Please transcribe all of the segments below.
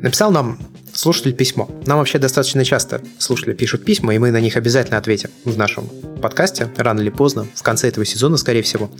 Написал нам слушатель письмо. Нам вообще достаточно часто слушатели пишут письма, и мы на них обязательно ответим в нашем подкасте, рано или поздно, в конце этого сезона, скорее всего.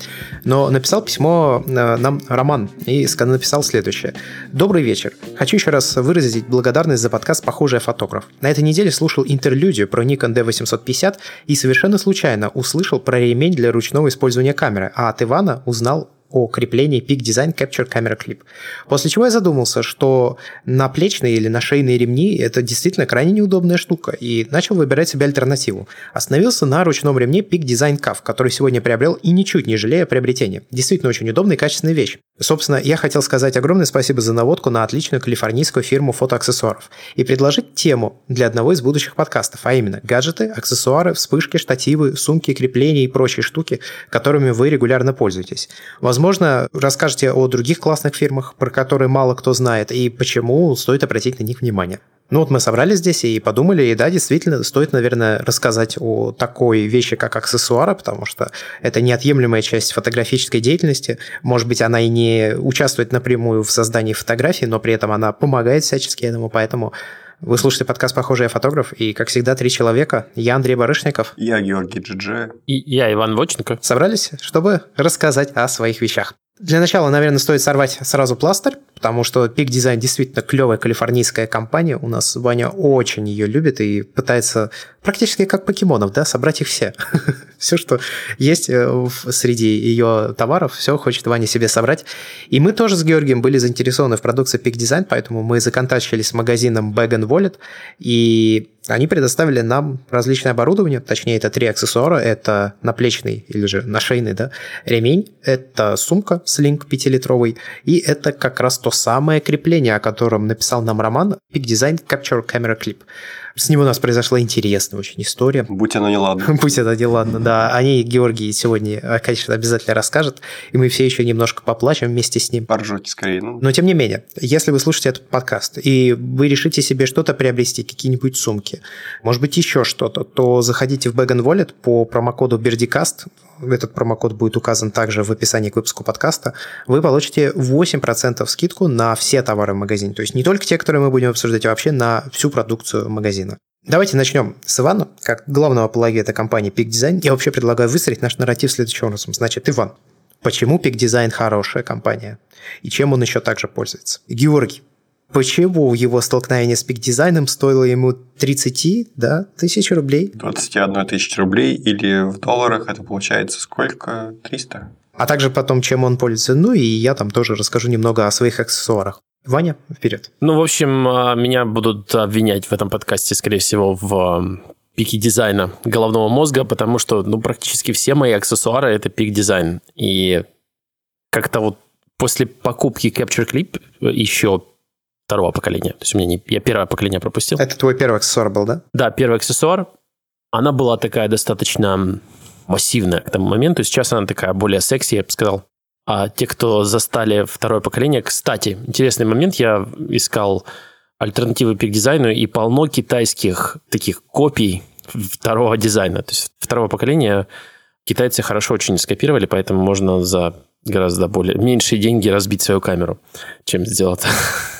Но написал письмо э, нам Роман и написал следующее. «Добрый вечер. Хочу еще раз выразить благодарность за подкаст «Похожий фотограф». На этой неделе слушал интерлюдию про Nikon D850 и совершенно случайно услышал про ремень для ручного использования камеры, а от Ивана узнал о креплении Peak Design Capture Camera Clip. После чего я задумался, что наплечные или на шейные ремни – это действительно крайне неудобная штука, и начал выбирать себе альтернативу. Остановился на ручном ремне Peak Design CAF, который сегодня приобрел и ничуть не жалея приобретения. Действительно очень удобная и качественная вещь. Собственно, я хотел сказать огромное спасибо за наводку на отличную калифорнийскую фирму фотоаксессуаров и предложить тему для одного из будущих подкастов, а именно гаджеты, аксессуары, вспышки, штативы, сумки, крепления и прочие штуки, которыми вы регулярно пользуетесь. Возможно, расскажете о других классных фирмах, про которые мало кто знает, и почему стоит обратить на них внимание. Ну вот мы собрались здесь и подумали, и да, действительно, стоит, наверное, рассказать о такой вещи, как аксессуары, потому что это неотъемлемая часть фотографической деятельности. Может быть, она и не участвует напрямую в создании фотографий, но при этом она помогает всячески этому, поэтому вы слушаете подкаст «Похожий я фотограф», и, как всегда, три человека. Я Андрей Барышников. Я Георгий Джидже. И я Иван Воченко. Собрались, чтобы рассказать о своих вещах. Для начала, наверное, стоит сорвать сразу пластырь, потому что Peak Design действительно клевая калифорнийская компания. У нас Ваня очень ее любит и пытается практически как покемонов, да, собрать их все. все, что есть э, среди ее товаров, все хочет Ваня себе собрать. И мы тоже с Георгием были заинтересованы в продукции Peak Design, поэтому мы законтачились с магазином Bag Wallet, и они предоставили нам различное оборудование, точнее, это три аксессуара, это наплечный или же нашейный да, ремень, это сумка Sling 5-литровый, и это как раз то самое крепление, о котором написал нам Роман, Peak Design Capture Camera Clip. С ним у нас произошла интересная очень история. Будь оно неладно. Будь это неладно, да. О ней Георгий сегодня, э, конечно, обязательно расскажет, и мы все еще немножко поплачем вместе с ним. Поржете скорее. Ну. Но тем не менее, если вы слушаете этот подкаст, и вы решите себе что-то приобрести, какие-нибудь сумки, может быть, еще что-то, то заходите в Bag Wallet по промокоду BERDICAST, этот промокод будет указан также в описании к выпуску подкаста, вы получите 8% скидку на все товары в магазине. То есть не только те, которые мы будем обсуждать, а вообще на всю продукцию магазина. Давайте начнем с Ивана, как главного апологета компании Peak Design. Я вообще предлагаю выстроить наш нарратив следующим образом. Значит, Иван, почему Peak Design хорошая компания? И чем он еще также пользуется? Георгий, почему его столкновение с пик-дизайном стоило ему 30 да, тысяч рублей? 21 тысяч рублей или в долларах это получается сколько? 300? А также потом, чем он пользуется. Ну и я там тоже расскажу немного о своих аксессуарах. Ваня, вперед. Ну, в общем, а, меня будут обвинять в этом подкасте, скорее всего, в пике дизайна головного мозга, потому что, ну, практически все мои аксессуары – это пик дизайн. И как-то вот после покупки Capture Clip еще второго поколения. То есть у меня не, я первое поколение пропустил. Это твой первый аксессуар был, да? Да, первый аксессуар. Она была такая достаточно массивная к тому моменту. Сейчас она такая более секси, я бы сказал. А те, кто застали второе поколение, кстати, интересный момент, я искал альтернативы пик дизайну и полно китайских таких копий второго дизайна. То есть второго поколения китайцы хорошо очень скопировали, поэтому можно за гораздо более меньшие деньги разбить свою камеру, чем сделать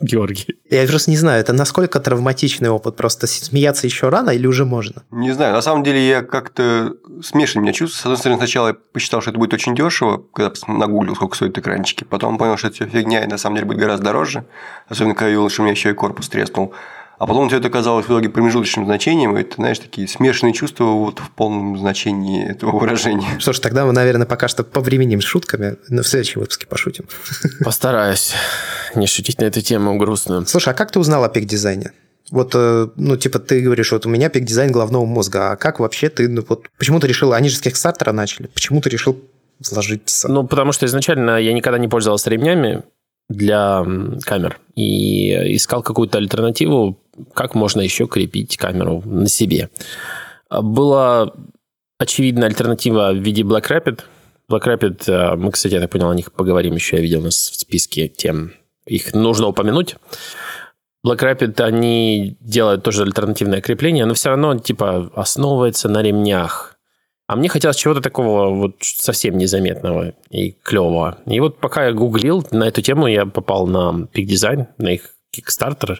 Георгий. Я просто не знаю, это насколько травматичный опыт? Просто смеяться еще рано или уже можно? Не знаю. На самом деле я как-то смешанно меня чувствую. С одной стороны, сначала я посчитал, что это будет очень дешево, когда нагуглил, сколько стоят экранчики. Потом понял, что это все фигня, и на самом деле будет гораздо дороже. Особенно, когда я увидел, что у меня еще и корпус треснул. А потом все это оказалось в итоге промежуточным значением, и это, знаешь, такие смешанные чувства вот в полном значении этого выражения. Что ж, тогда мы, наверное, пока что повременим с шутками, но в следующем выпуске пошутим. Постараюсь не шутить на эту тему грустную. Слушай, а как ты узнал о пик-дизайне? Вот, э, ну, типа, ты говоришь, вот у меня пик-дизайн головного мозга, а как вообще ты, ну, вот, почему ты решил, они же с Kickstarter начали, почему ты решил вложиться? Ну, потому что изначально я никогда не пользовался ремнями, для камер и искал какую-то альтернативу, как можно еще крепить камеру на себе. Была очевидная альтернатива в виде Black Rapid. Black Rapid, э, мы, кстати, я так понял, о них поговорим еще, я видел у нас в списке тем, их нужно упомянуть. Black Rapid, они делают тоже альтернативное крепление, но все равно, типа, основывается на ремнях. А мне хотелось чего-то такого вот совсем незаметного и клевого. И вот пока я гуглил на эту тему, я попал на Peak Design, на их Kickstarter.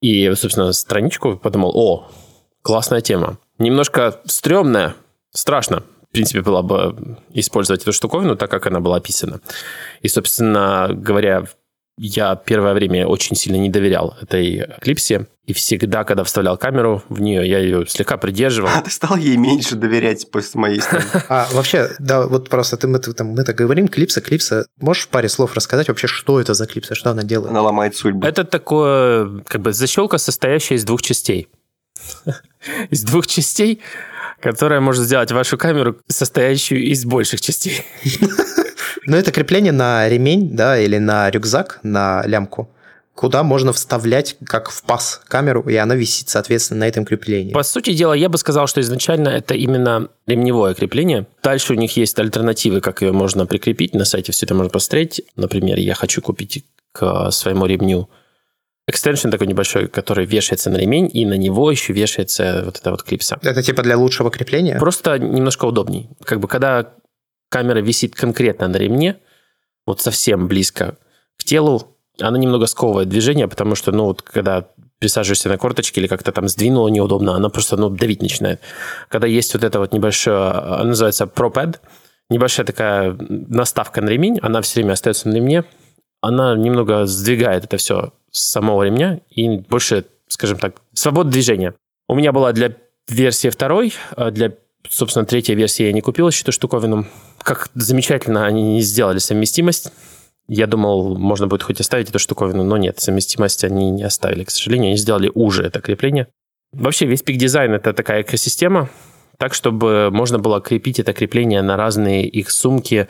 И, собственно, страничку подумал, о, классная тема. Немножко стрёмная, страшно, в принципе, было бы использовать эту штуковину так, как она была описана. И, собственно говоря, я первое время очень сильно не доверял этой клипсе. И всегда, когда вставлял камеру в нее, я ее слегка придерживал. А ты стал ей меньше доверять после моей стороны. А вообще, да, вот просто ты, мы, там, мы так говорим, клипса, клипса. Можешь в паре слов рассказать вообще, что это за клипса, что она делает? Она ломает судьбу. Это такое, как бы, защелка, состоящая из двух частей. Из двух частей, которая может сделать вашу камеру, состоящую из больших частей. Ну, это крепление на ремень, да, или на рюкзак, на лямку, куда можно вставлять, как в паз, камеру, и она висит, соответственно, на этом креплении. По сути дела, я бы сказал, что изначально это именно ремневое крепление. Дальше у них есть альтернативы, как ее можно прикрепить. На сайте все это можно посмотреть. Например, я хочу купить к своему ремню экстеншн такой небольшой, который вешается на ремень, и на него еще вешается вот эта вот клипса. Это типа для лучшего крепления? Просто немножко удобней. Как бы когда камера висит конкретно на ремне, вот совсем близко к телу, она немного сковывает движение, потому что, ну, вот когда присаживаешься на корточки или как-то там сдвинула неудобно, она просто, ну, давить начинает. Когда есть вот это вот небольшое, она называется ProPad, небольшая такая наставка на ремень, она все время остается на ремне, она немного сдвигает это все с самого ремня и больше, скажем так, свобода движения. У меня была для версии второй, а для, собственно, третьей версии я не купил эту штуковину. Как замечательно они не сделали совместимость. Я думал, можно будет хоть оставить эту штуковину, но нет, совместимость они не оставили, к сожалению. Они сделали уже это крепление. Вообще весь пик дизайн это такая экосистема, так, чтобы можно было крепить это крепление на разные их сумки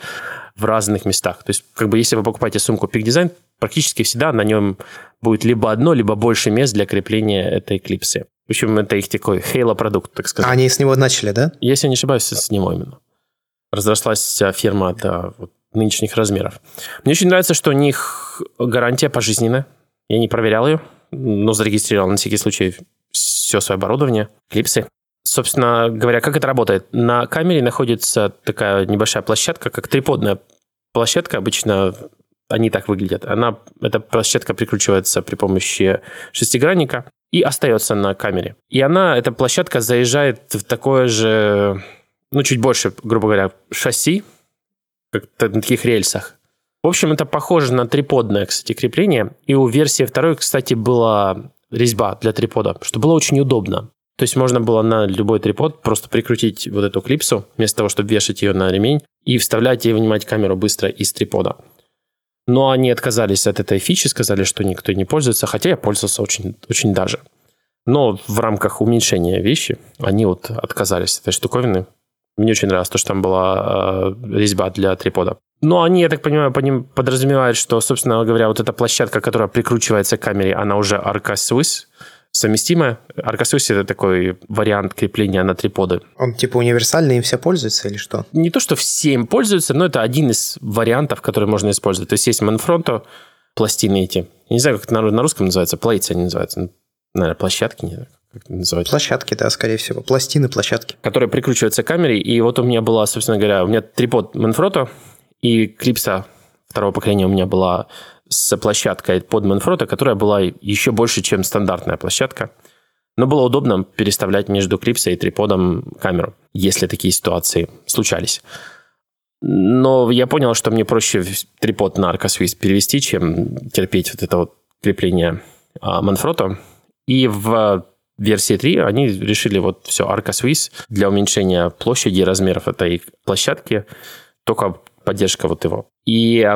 в разных местах. То есть, как бы, если вы покупаете сумку Peak Design, практически всегда на нем будет либо одно, либо больше мест для крепления этой клипсы. В общем, это их такой Halo продукт, так сказать. А они с него начали, да? Если не ошибаюсь, с него именно. Разрослась фирма до вот, нынешних размеров. Мне очень нравится, что у них гарантия пожизненная. Я не проверял ее, но зарегистрировал на всякий случай все свое оборудование, клипсы. Собственно говоря, как это работает? На камере находится такая небольшая площадка, как триподная площадка. Обычно они так выглядят. Она, эта площадка прикручивается при помощи шестигранника и остается на камере. И она, эта площадка заезжает в такое же, ну, чуть больше, грубо говоря, шасси, как на таких рельсах. В общем, это похоже на триподное, кстати, крепление. И у версии второй, кстати, была резьба для трипода, что было очень удобно. То есть можно было на любой трипод просто прикрутить вот эту клипсу, вместо того, чтобы вешать ее на ремень, и вставлять и вынимать камеру быстро из трипода. Но они отказались от этой фичи, сказали, что никто не пользуется, хотя я пользовался очень, очень даже. Но в рамках уменьшения вещи они вот отказались от этой штуковины. Мне очень нравилось то, что там была э, резьба для трипода. Но они, я так понимаю, по ним подразумевают, что, собственно говоря, вот эта площадка, которая прикручивается к камере, она уже Arca Swiss, совместимо. Arcasys это такой вариант крепления на триподы. Он типа универсальный, им все пользуются или что? Не то, что все им пользуются, но это один из вариантов, который можно использовать. То есть есть Manfrotto, пластины эти. Я не знаю, как это на, на русском называется, плейцы они называются. Наверное, площадки, не знаю, как это называется. Площадки, да, скорее всего. Пластины, площадки. Которые прикручиваются к камере. И вот у меня была, собственно говоря, у меня трипод Manfrotto и клипса второго поколения у меня была с площадкой под Manfrotto, которая была еще больше, чем стандартная площадка. Но было удобно переставлять между клипсой и триподом камеру, если такие ситуации случались. Но я понял, что мне проще трипод на Arcoswiss перевести, чем терпеть вот это вот крепление Manfrotto. И в версии 3 они решили вот все, Arcoswiss для уменьшения площади и размеров этой площадки, только поддержка вот его. И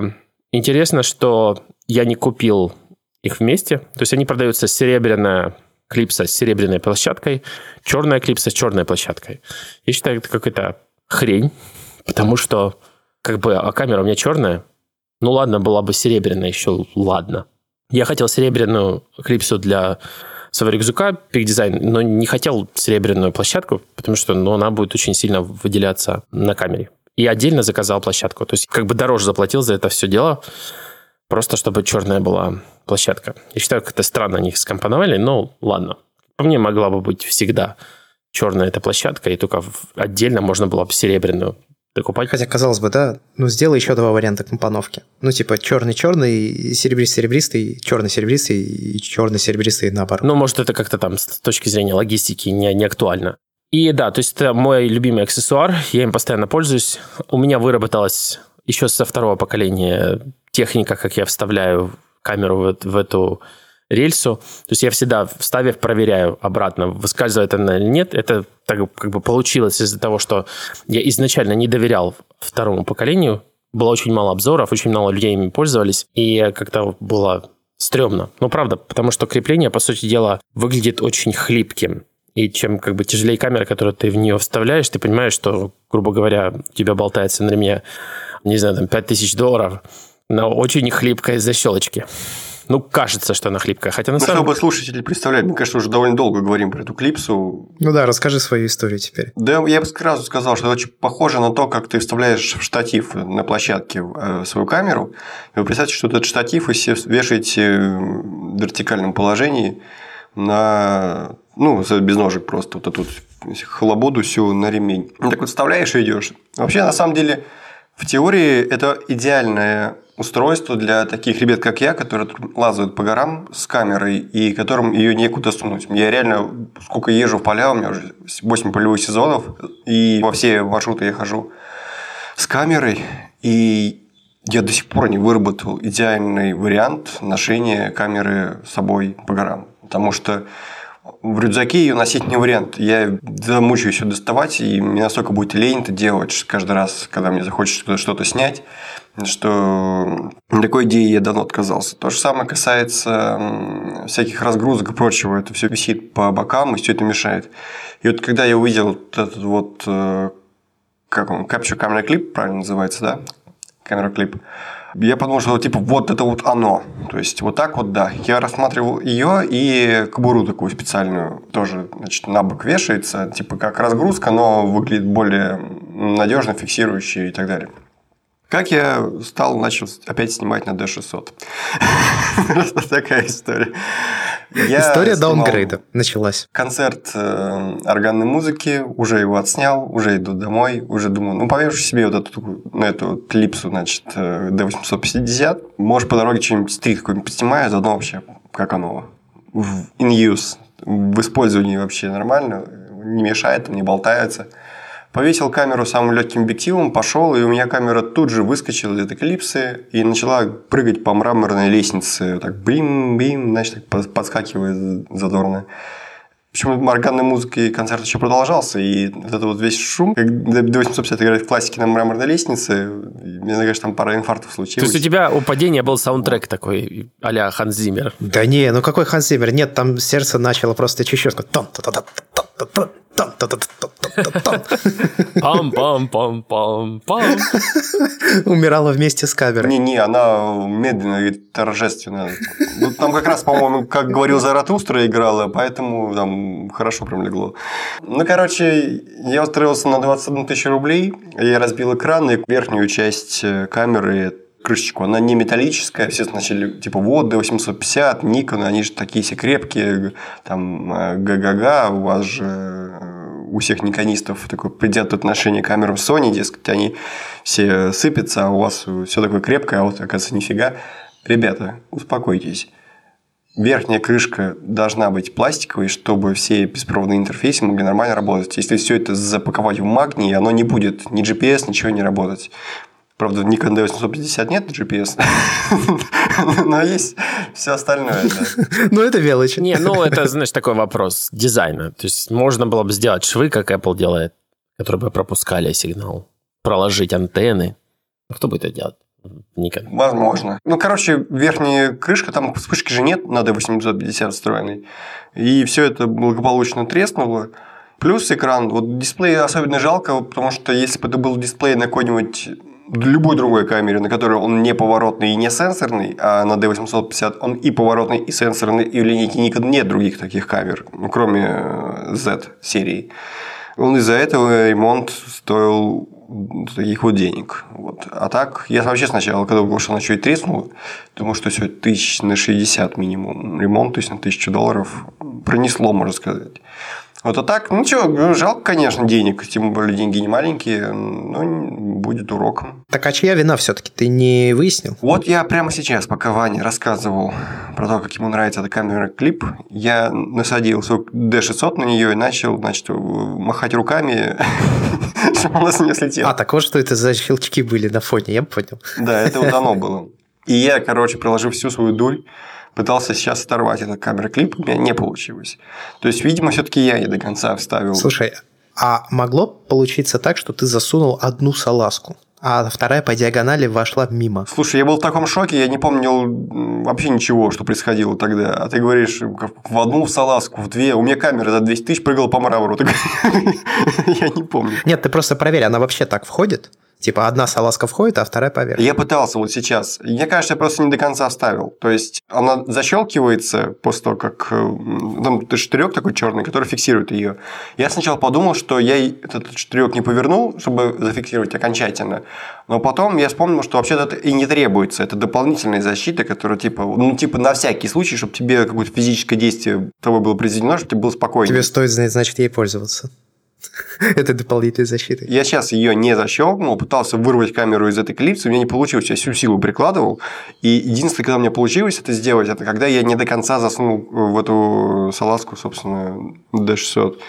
Интересно, что я не купил их вместе. То есть они продаются серебряная клипса с серебряной площадкой, черная клипса с черной площадкой. Я считаю, это какая-то хрень, потому что как бы а камера у меня черная. Ну ладно, была бы серебряная еще, ладно. Я хотел серебряную клипсу для своего рюкзака, Design, но не хотел серебряную площадку, потому что ну, она будет очень сильно выделяться на камере и отдельно заказал площадку. То есть как бы дороже заплатил за это все дело, просто чтобы черная была площадка. Я считаю, как-то странно они их скомпоновали, но ладно. По мне могла бы быть всегда черная эта площадка, и только отдельно можно было бы серебряную докупать. Хотя, казалось бы, да, ну сделай еще два варианта компоновки. Ну, типа черный-черный, серебристый-серебристый, черный-серебристый и черный-серебристый наоборот. Ну, может, это как-то там с точки зрения логистики не, не актуально. И да, то есть это мой любимый аксессуар, я им постоянно пользуюсь. У меня выработалась еще со второго поколения техника, как я вставляю камеру в, в эту рельсу. То есть я всегда, вставив, проверяю обратно, выскальзывает она или нет. Это так как бы получилось из-за того, что я изначально не доверял второму поколению. Было очень мало обзоров, очень мало людей ими пользовались. И как-то было стрёмно. Ну, правда, потому что крепление, по сути дела, выглядит очень хлипким. И чем как бы тяжелее камера, которую ты в нее вставляешь, ты понимаешь, что, грубо говоря, у тебя болтается на ремне, не знаю, там 5000 долларов на очень хлипкой защелочке. Ну, кажется, что она хлипкая. Хотя на ну, самом... чтобы слушатели представляли, мы, конечно, уже довольно долго говорим про эту клипсу. Ну да, расскажи свою историю теперь. Да, я бы сразу сказал, что это очень похоже на то, как ты вставляешь в штатив на площадке э, свою камеру. И вы представьте, что этот штатив вы себе вешаете в вертикальном положении на ну, без ножек просто вот эту хлободу всю на ремень. Так вот вставляешь и идешь. Вообще, на самом деле, в теории это идеальное устройство для таких ребят, как я, которые лазают по горам с камерой и которым ее некуда сунуть. Я реально, сколько езжу в поля, у меня уже 8 полевых сезонов, и во все маршруты я хожу с камерой, и я до сих пор не выработал идеальный вариант ношения камеры с собой по горам. Потому что в рюкзаке ее носить не вариант. Я замучаюсь ее доставать, и мне настолько будет лень это делать каждый раз, когда мне захочется что-то снять, что такой идеи я давно отказался. То же самое касается всяких разгрузок и прочего. Это все висит по бокам, и все это мешает. И вот когда я увидел этот вот, э, как он, Capture Camera Clip, правильно называется, да? Камера клип я подумал, что типа вот это вот оно. То есть вот так вот, да. Я рассматривал ее и кобуру такую специальную тоже, значит, на бок вешается, типа как разгрузка, но выглядит более надежно, фиксирующий и так далее. Как я стал, начал опять снимать на D600. Такая история. История даунгрейда началась. Концерт э, органной музыки, уже его отснял, уже иду домой, уже думаю, ну, повешу себе вот эту, на эту клипсу, значит, э, D850. Может, по дороге что-нибудь стрит какой-нибудь поснимаю, заодно вообще, как оно, in use, в использовании вообще нормально, не мешает, не болтается. Повесил камеру самым легким объективом, пошел, и у меня камера тут же выскочила из этой клипсы и начала прыгать по мраморной лестнице. Так бим-бим, значит, так подскакивая задорно. Причем органной музыкой концерт еще продолжался, и вот этот вот весь шум, как до 850 играет в классике на мраморной лестнице, мне, кажется, там пара инфарктов случилось. То есть у тебя у падения был саундтрек такой а-ля Ханс Зиммер? Да не, ну какой Ханс Зиммер? Нет, там сердце начало просто чуть-чуть. Пам-пам-пам-пам-пам. Умирала вместе с камерой. Не-не, она медленно и торжественно. Ну, там как раз, по-моему, как говорил Заратустра играла, поэтому там хорошо прям легло. Ну, короче, я устроился на 21 тысячу рублей, я разбил экран и верхнюю часть э, камеры крышечку. Она не металлическая. Все начали, типа, вот, D850, Nikon, они же такие все крепкие, там, э, га-га-га, у вас же э, у всех никонистов такое предвзятое отношение к камерам Sony, дескать, они все сыпятся, а у вас все такое крепкое, а вот, оказывается, нифига. Ребята, успокойтесь. Верхняя крышка должна быть пластиковой, чтобы все беспроводные интерфейсы могли нормально работать. Если все это запаковать в магний, оно не будет ни GPS, ничего не работать. Правда, Nikon D850 нет GPS, но есть все остальное. Ну, это мелочи. Не, ну, это, знаешь, такой вопрос дизайна. То есть, можно было бы сделать швы, как Apple делает, которые бы пропускали сигнал, проложить антенны. Кто будет это делать? Никак. Возможно. Ну, короче, верхняя крышка, там вспышки же нет на D850 встроенной. И все это благополучно треснуло. Плюс экран. Вот дисплей особенно жалко, потому что если бы это был дисплей на какой-нибудь любой другой камере, на которой он не поворотный и не сенсорный, а на D850 он и поворотный, и сенсорный, и в линейке Nikon нет других таких камер, кроме Z серии. Он из-за этого ремонт стоил таких вот денег. Вот. А так, я вообще сначала, когда услышал, она чуть треснул, думал, что все тысяч на 60 минимум ремонт, то есть на тысячу долларов пронесло, можно сказать. Вот а так, ну что, ну, жалко, конечно, денег, тем более деньги не маленькие, но будет уроком. Так а чья вина все-таки? Ты не выяснил? Вот я прямо сейчас, пока Ваня рассказывал про то, как ему нравится эта камера клип, я насадил свой D600 на нее и начал, значит, махать руками, чтобы она с нее слетела. А, так вот что это за щелчки были на фоне, я понял. Да, это вот оно было. И я, короче, приложив всю свою дурь, пытался сейчас оторвать этот камера-клип, у меня не получилось. То есть, видимо, все-таки я не до конца вставил. Слушай, а могло получиться так, что ты засунул одну салазку? а вторая по диагонали вошла мимо. Слушай, я был в таком шоке, я не помнил вообще ничего, что происходило тогда. А ты говоришь, в одну салазку, в две. У меня камера за 200 тысяч прыгала по мрамору. Я не помню. Нет, ты просто проверь, она вообще так входит? Типа одна салазка входит, а вторая поверх. Я пытался вот сейчас. Мне кажется, я просто не до конца вставил. То есть она защелкивается после того, как э, там штырек такой черный, который фиксирует ее. Я сначала подумал, что я этот штырек не повернул, чтобы зафиксировать окончательно. Но потом я вспомнил, что вообще это и не требуется. Это дополнительная защита, которая типа, ну, типа на всякий случай, чтобы тебе какое-то физическое действие того было произведено, чтобы тебе было спокойно. Тебе стоит, значит, ей пользоваться. Это дополнительной защиты. Я сейчас ее не защелкнул, пытался вырвать камеру из этой клипсы, у меня не получилось, я всю силу прикладывал. И единственное, когда у меня получилось это сделать, это когда я не до конца заснул в эту салазку, собственно, D600.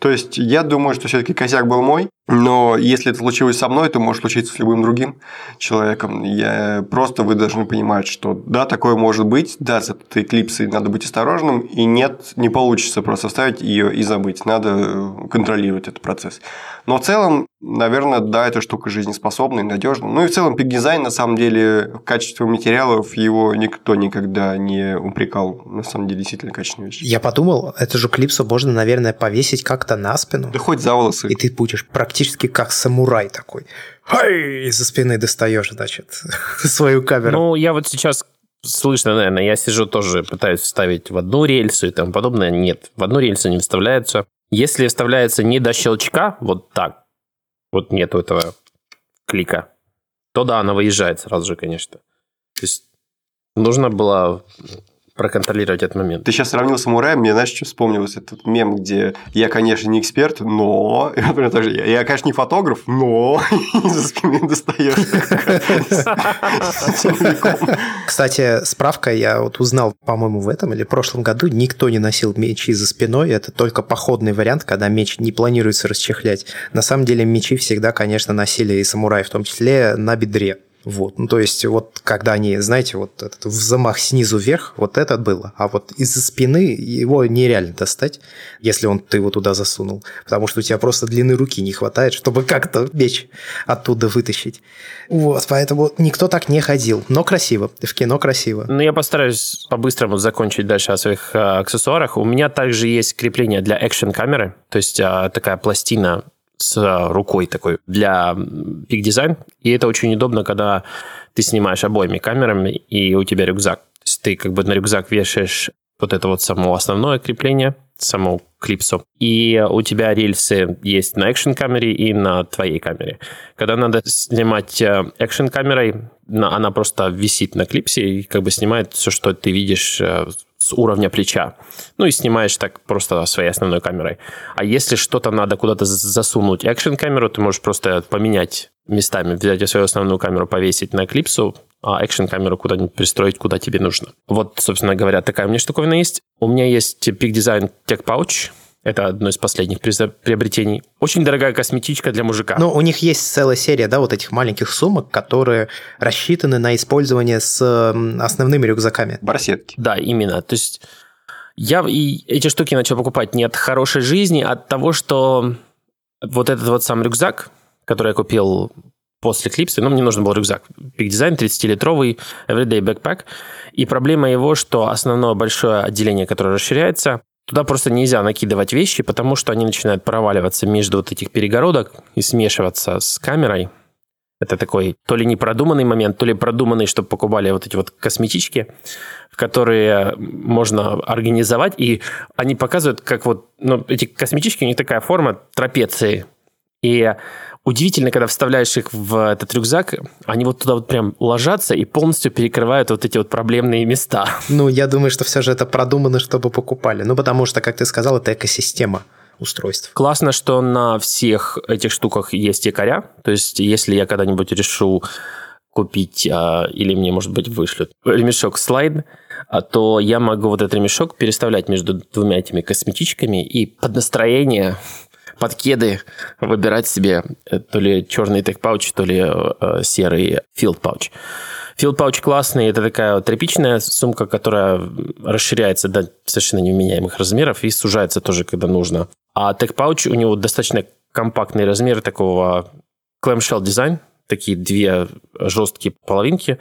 То есть, я думаю, что все-таки косяк был мой, но если это случилось со мной, то может случиться с любым другим человеком. Я... Просто вы должны понимать, что да, такое может быть, да, с этой клипсой надо быть осторожным, и нет, не получится просто вставить ее и забыть. Надо э, контролировать этот процесс. Но в целом, наверное, да, эта штука жизнеспособна и надежна. Ну и в целом пик-дизайн, на самом деле, качество материалов его никто никогда не упрекал. На самом деле, действительно качественная вещь. Я подумал, эту же клипсу можно, наверное, повесить как-то на спину. Да хоть за волосы. И ты будешь практически как самурай такой. Хай! Из-за спины достаешь, значит, свою камеру. Ну, я вот сейчас слышно, наверное, я сижу тоже, пытаюсь вставить в одну рельсу и тому подобное. Нет, в одну рельсу не вставляются. Если вставляется не до щелчка, вот так, вот нету этого клика, то да, она выезжает сразу же, конечно. То есть нужно было проконтролировать этот момент. Ты сейчас сравнил с самураем, мне, знаешь, что вспомнилось? Этот мем, где я, конечно, не эксперт, но... Я, я конечно, не фотограф, но из-за спины достаешь. Кстати, справка, я вот узнал, по-моему, в этом или в прошлом году, никто не носил мечи за спиной, это только походный вариант, когда меч не планируется расчехлять. На самом деле мечи всегда, конечно, носили и самураи, в том числе на бедре. Вот, ну то есть вот когда они, знаете, вот этот взмах снизу вверх, вот это было, а вот из-за спины его нереально достать, если он ты его туда засунул, потому что у тебя просто длины руки не хватает, чтобы как-то меч оттуда вытащить. Вот, поэтому никто так не ходил, но красиво, в кино красиво. Ну я постараюсь по-быстрому закончить дальше о своих а, аксессуарах. У меня также есть крепление для экшн-камеры, то есть а, такая пластина с рукой такой для Big Design. И это очень удобно, когда ты снимаешь обоими камерами, и у тебя рюкзак. То есть ты как бы на рюкзак вешаешь вот это вот само основное крепление, саму клипсу. И у тебя рельсы есть на экшн камере и на твоей камере. Когда надо снимать экшн камерой, она просто висит на клипсе и как бы снимает все, что ты видишь э, с уровня плеча. Ну и снимаешь так просто своей основной камерой. А если что-то надо куда-то засунуть экшн-камеру, ты можешь просто поменять местами, взять свою основную камеру, повесить на клипсу, а экшн-камеру куда-нибудь пристроить, куда тебе нужно. Вот, собственно говоря, такая у меня штуковина есть. У меня есть Peak Design Tech Pouch, это одно из последних приобретений. Очень дорогая косметичка для мужика. Но у них есть целая серия, да, вот этих маленьких сумок, которые рассчитаны на использование с основными рюкзаками. Барсетки. Да, именно. То есть я и эти штуки начал покупать не от хорошей жизни, а от того, что вот этот вот сам рюкзак, который я купил после клипса, ну, мне нужен был рюкзак. Big Design 30-литровый Everyday Backpack. И проблема его, что основное большое отделение, которое расширяется, Туда просто нельзя накидывать вещи, потому что они начинают проваливаться между вот этих перегородок и смешиваться с камерой. Это такой то ли непродуманный момент, то ли продуманный, чтобы покупали вот эти вот косметички, которые можно организовать, и они показывают, как вот, ну, эти косметички, у них такая форма трапеции, И удивительно, когда вставляешь их в этот рюкзак, они вот туда вот прям ложатся и полностью перекрывают вот эти вот проблемные места. Ну, я думаю, что все же это продумано, чтобы покупали. Ну, потому что, как ты сказал, это экосистема устройств. Классно, что на всех этих штуках есть якоря. То есть, если я когда-нибудь решу купить, а, или мне, может быть, вышлют ремешок слайд, а, то я могу вот этот ремешок переставлять между двумя этими косметичками и под настроение под кеды выбирать себе э, то ли черный тег пауч, то ли э, серый field пауч. Field пауч классный, это такая вот тряпичная сумка, которая расширяется до совершенно невменяемых размеров и сужается тоже, когда нужно. А тег пауч у него достаточно компактный размер такого clamshell дизайн, такие две жесткие половинки,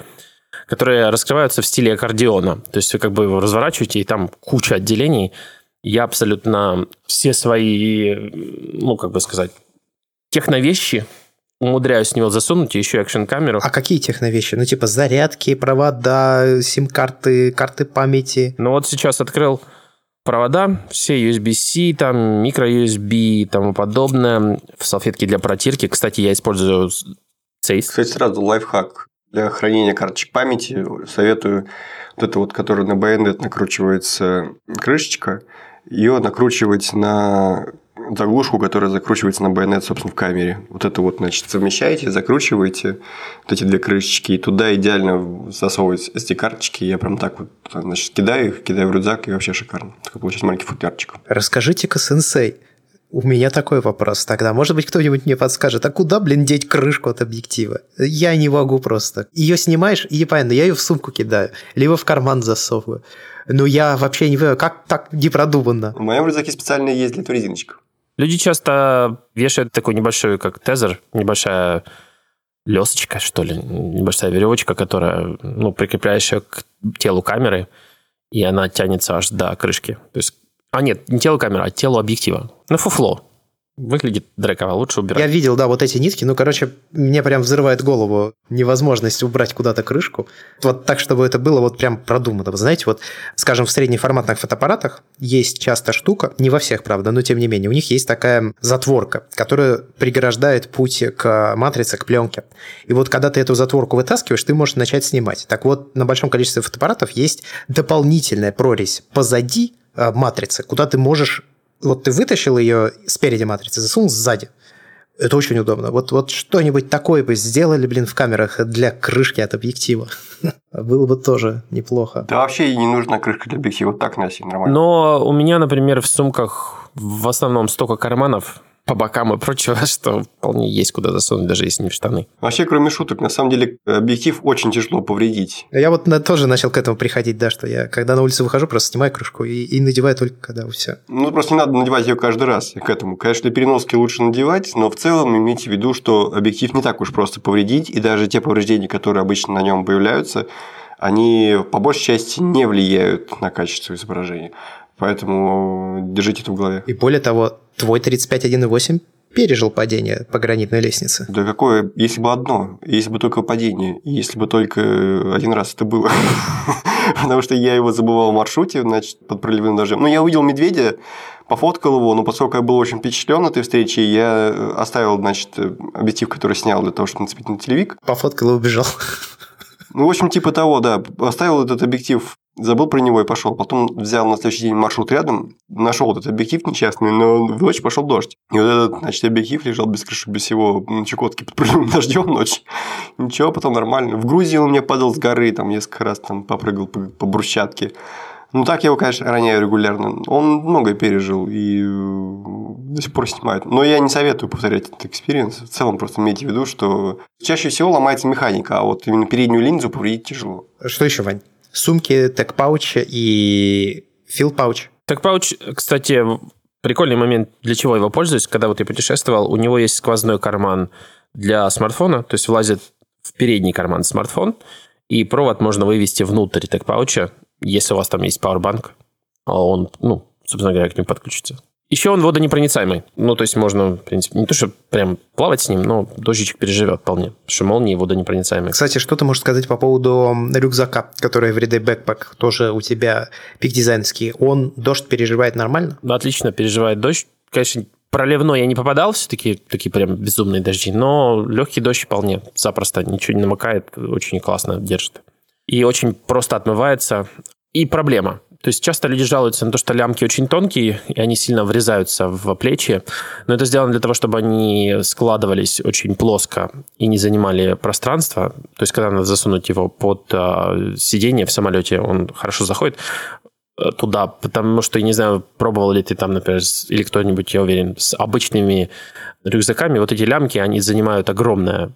которые раскрываются в стиле аккордеона. То есть вы как бы его разворачиваете, и там куча отделений. Я абсолютно все свои, ну, как бы сказать, техновещи умудряюсь в него засунуть, и еще экшн-камеру. А какие техновещи? Ну, типа зарядки, провода, сим-карты, карты памяти? Ну, вот сейчас открыл провода, все USB-C, там, микро-USB и тому подобное, в салфетке для протирки. Кстати, я использую Сейс. Кстати, сразу лайфхак для хранения карточек памяти. Советую вот это вот, которая на байонет накручивается крышечка, ее накручивать на заглушку, которая закручивается на байонет, собственно, в камере. Вот это вот, значит, совмещаете, закручиваете вот эти две крышечки, и туда идеально засовывать SD-карточки. Я прям так вот, значит, кидаю их, кидаю в рюкзак, и вообще шикарно. Такой получается маленький футлярчик. Расскажите-ка, сенсей, у меня такой вопрос тогда. Может быть, кто-нибудь мне подскажет, а куда, блин, деть крышку от объектива? Я не могу просто. Ее снимаешь, и понятно, я ее в сумку кидаю, либо в карман засовываю. Но я вообще не понимаю, как так непродуманно. В моем рюкзаке специально есть для этого резиночка. Люди часто вешают такой небольшой, как тезер, небольшая лесочка, что ли, небольшая веревочка, которая, ну, прикрепляешь ее к телу камеры, и она тянется аж до крышки. То есть а нет, не тело камеры, а тело объектива. На фуфло. Выглядит дреково, лучше убирать. Я видел, да, вот эти нитки. Ну, короче, мне прям взрывает голову невозможность убрать куда-то крышку. Вот так, чтобы это было вот прям продумано. Вы знаете, вот, скажем, в среднеформатных фотоаппаратах есть часто штука, не во всех, правда, но тем не менее, у них есть такая затворка, которая преграждает путь к матрице, к пленке. И вот когда ты эту затворку вытаскиваешь, ты можешь начать снимать. Так вот, на большом количестве фотоаппаратов есть дополнительная прорезь позади, Э, матрицы, куда ты можешь... Вот ты вытащил ее спереди матрицы, засунул сзади. Это очень удобно. Вот, вот что-нибудь такое бы сделали, блин, в камерах для крышки от объектива. Было бы тоже неплохо. Да вообще и не нужна крышка для объектива, так носи нормально. Но у меня, например, в сумках в основном столько карманов, по бокам и прочего, что вполне есть куда засунуть, даже если не в штаны. Вообще, кроме шуток, на самом деле объектив очень тяжело повредить. Я вот тоже начал к этому приходить, да, что я когда на улицу выхожу, просто снимаю крышку и, и надеваю только когда все. Ну, просто не надо надевать ее каждый раз к этому. Конечно, переноски лучше надевать, но в целом имейте в виду, что объектив не так уж просто повредить, и даже те повреждения, которые обычно на нем появляются, они по большей части не влияют на качество изображения. Поэтому держите это в голове. И более того, твой 35.1.8 пережил падение по гранитной лестнице. Да какое, если бы одно, если бы только падение, если бы только один раз это было. Потому что я его забывал в маршруте, значит, под проливным дождем. Ну, я увидел медведя, пофоткал его, но поскольку я был очень впечатлен этой встречей, я оставил, значит, объектив, который снял для того, чтобы нацепить на телевик. Пофоткал и убежал. Ну, в общем, типа того, да. Оставил этот объектив забыл про него и пошел. Потом взял на следующий день маршрут рядом, нашел этот объектив несчастный, но в ночь пошел дождь. И вот этот, значит, объектив лежал без крыши, без всего на Чукотке под проливным дождем ночь. Ничего, потом нормально. В Грузии он мне падал с горы, там несколько раз там попрыгал по, по брусчатке. Ну, так я его, конечно, роняю регулярно. Он многое пережил и э, до сих пор снимает. Но я не советую повторять этот experience. В целом, просто имейте в виду, что чаще всего ломается механика, а вот именно переднюю линзу повредить тяжело. Что еще, Вань? Сумки, тег пауч и фил пауч. Тег пауч, кстати, прикольный момент, для чего его пользуюсь, когда вот я путешествовал, у него есть сквозной карман для смартфона, то есть влазит в передний карман смартфон, и провод можно вывести внутрь тег пауча, если у вас там есть Powerbank, а он, ну, собственно говоря, к нему подключится. Еще он водонепроницаемый. Ну, то есть можно, в принципе, не то, что прям плавать с ним, но дождичек переживет вполне. Потому что молнии водонепроницаемые. Кстати, что ты можешь сказать по поводу рюкзака, который в Everyday Backpack тоже у тебя пик дизайнерский? Он дождь переживает нормально? Отлично переживает дождь. Конечно, проливной я не попадал, все-таки такие прям безумные дожди, но легкий дождь вполне запросто, ничего не намокает, очень классно держит. И очень просто отмывается. И проблема. То есть часто люди жалуются на то, что лямки очень тонкие, и они сильно врезаются в плечи. Но это сделано для того, чтобы они складывались очень плоско и не занимали пространство. То есть когда надо засунуть его под э, сиденье в самолете, он хорошо заходит э, туда, потому что, я не знаю, пробовал ли ты там, например, или кто-нибудь, я уверен, с обычными рюкзаками, вот эти лямки, они занимают огромное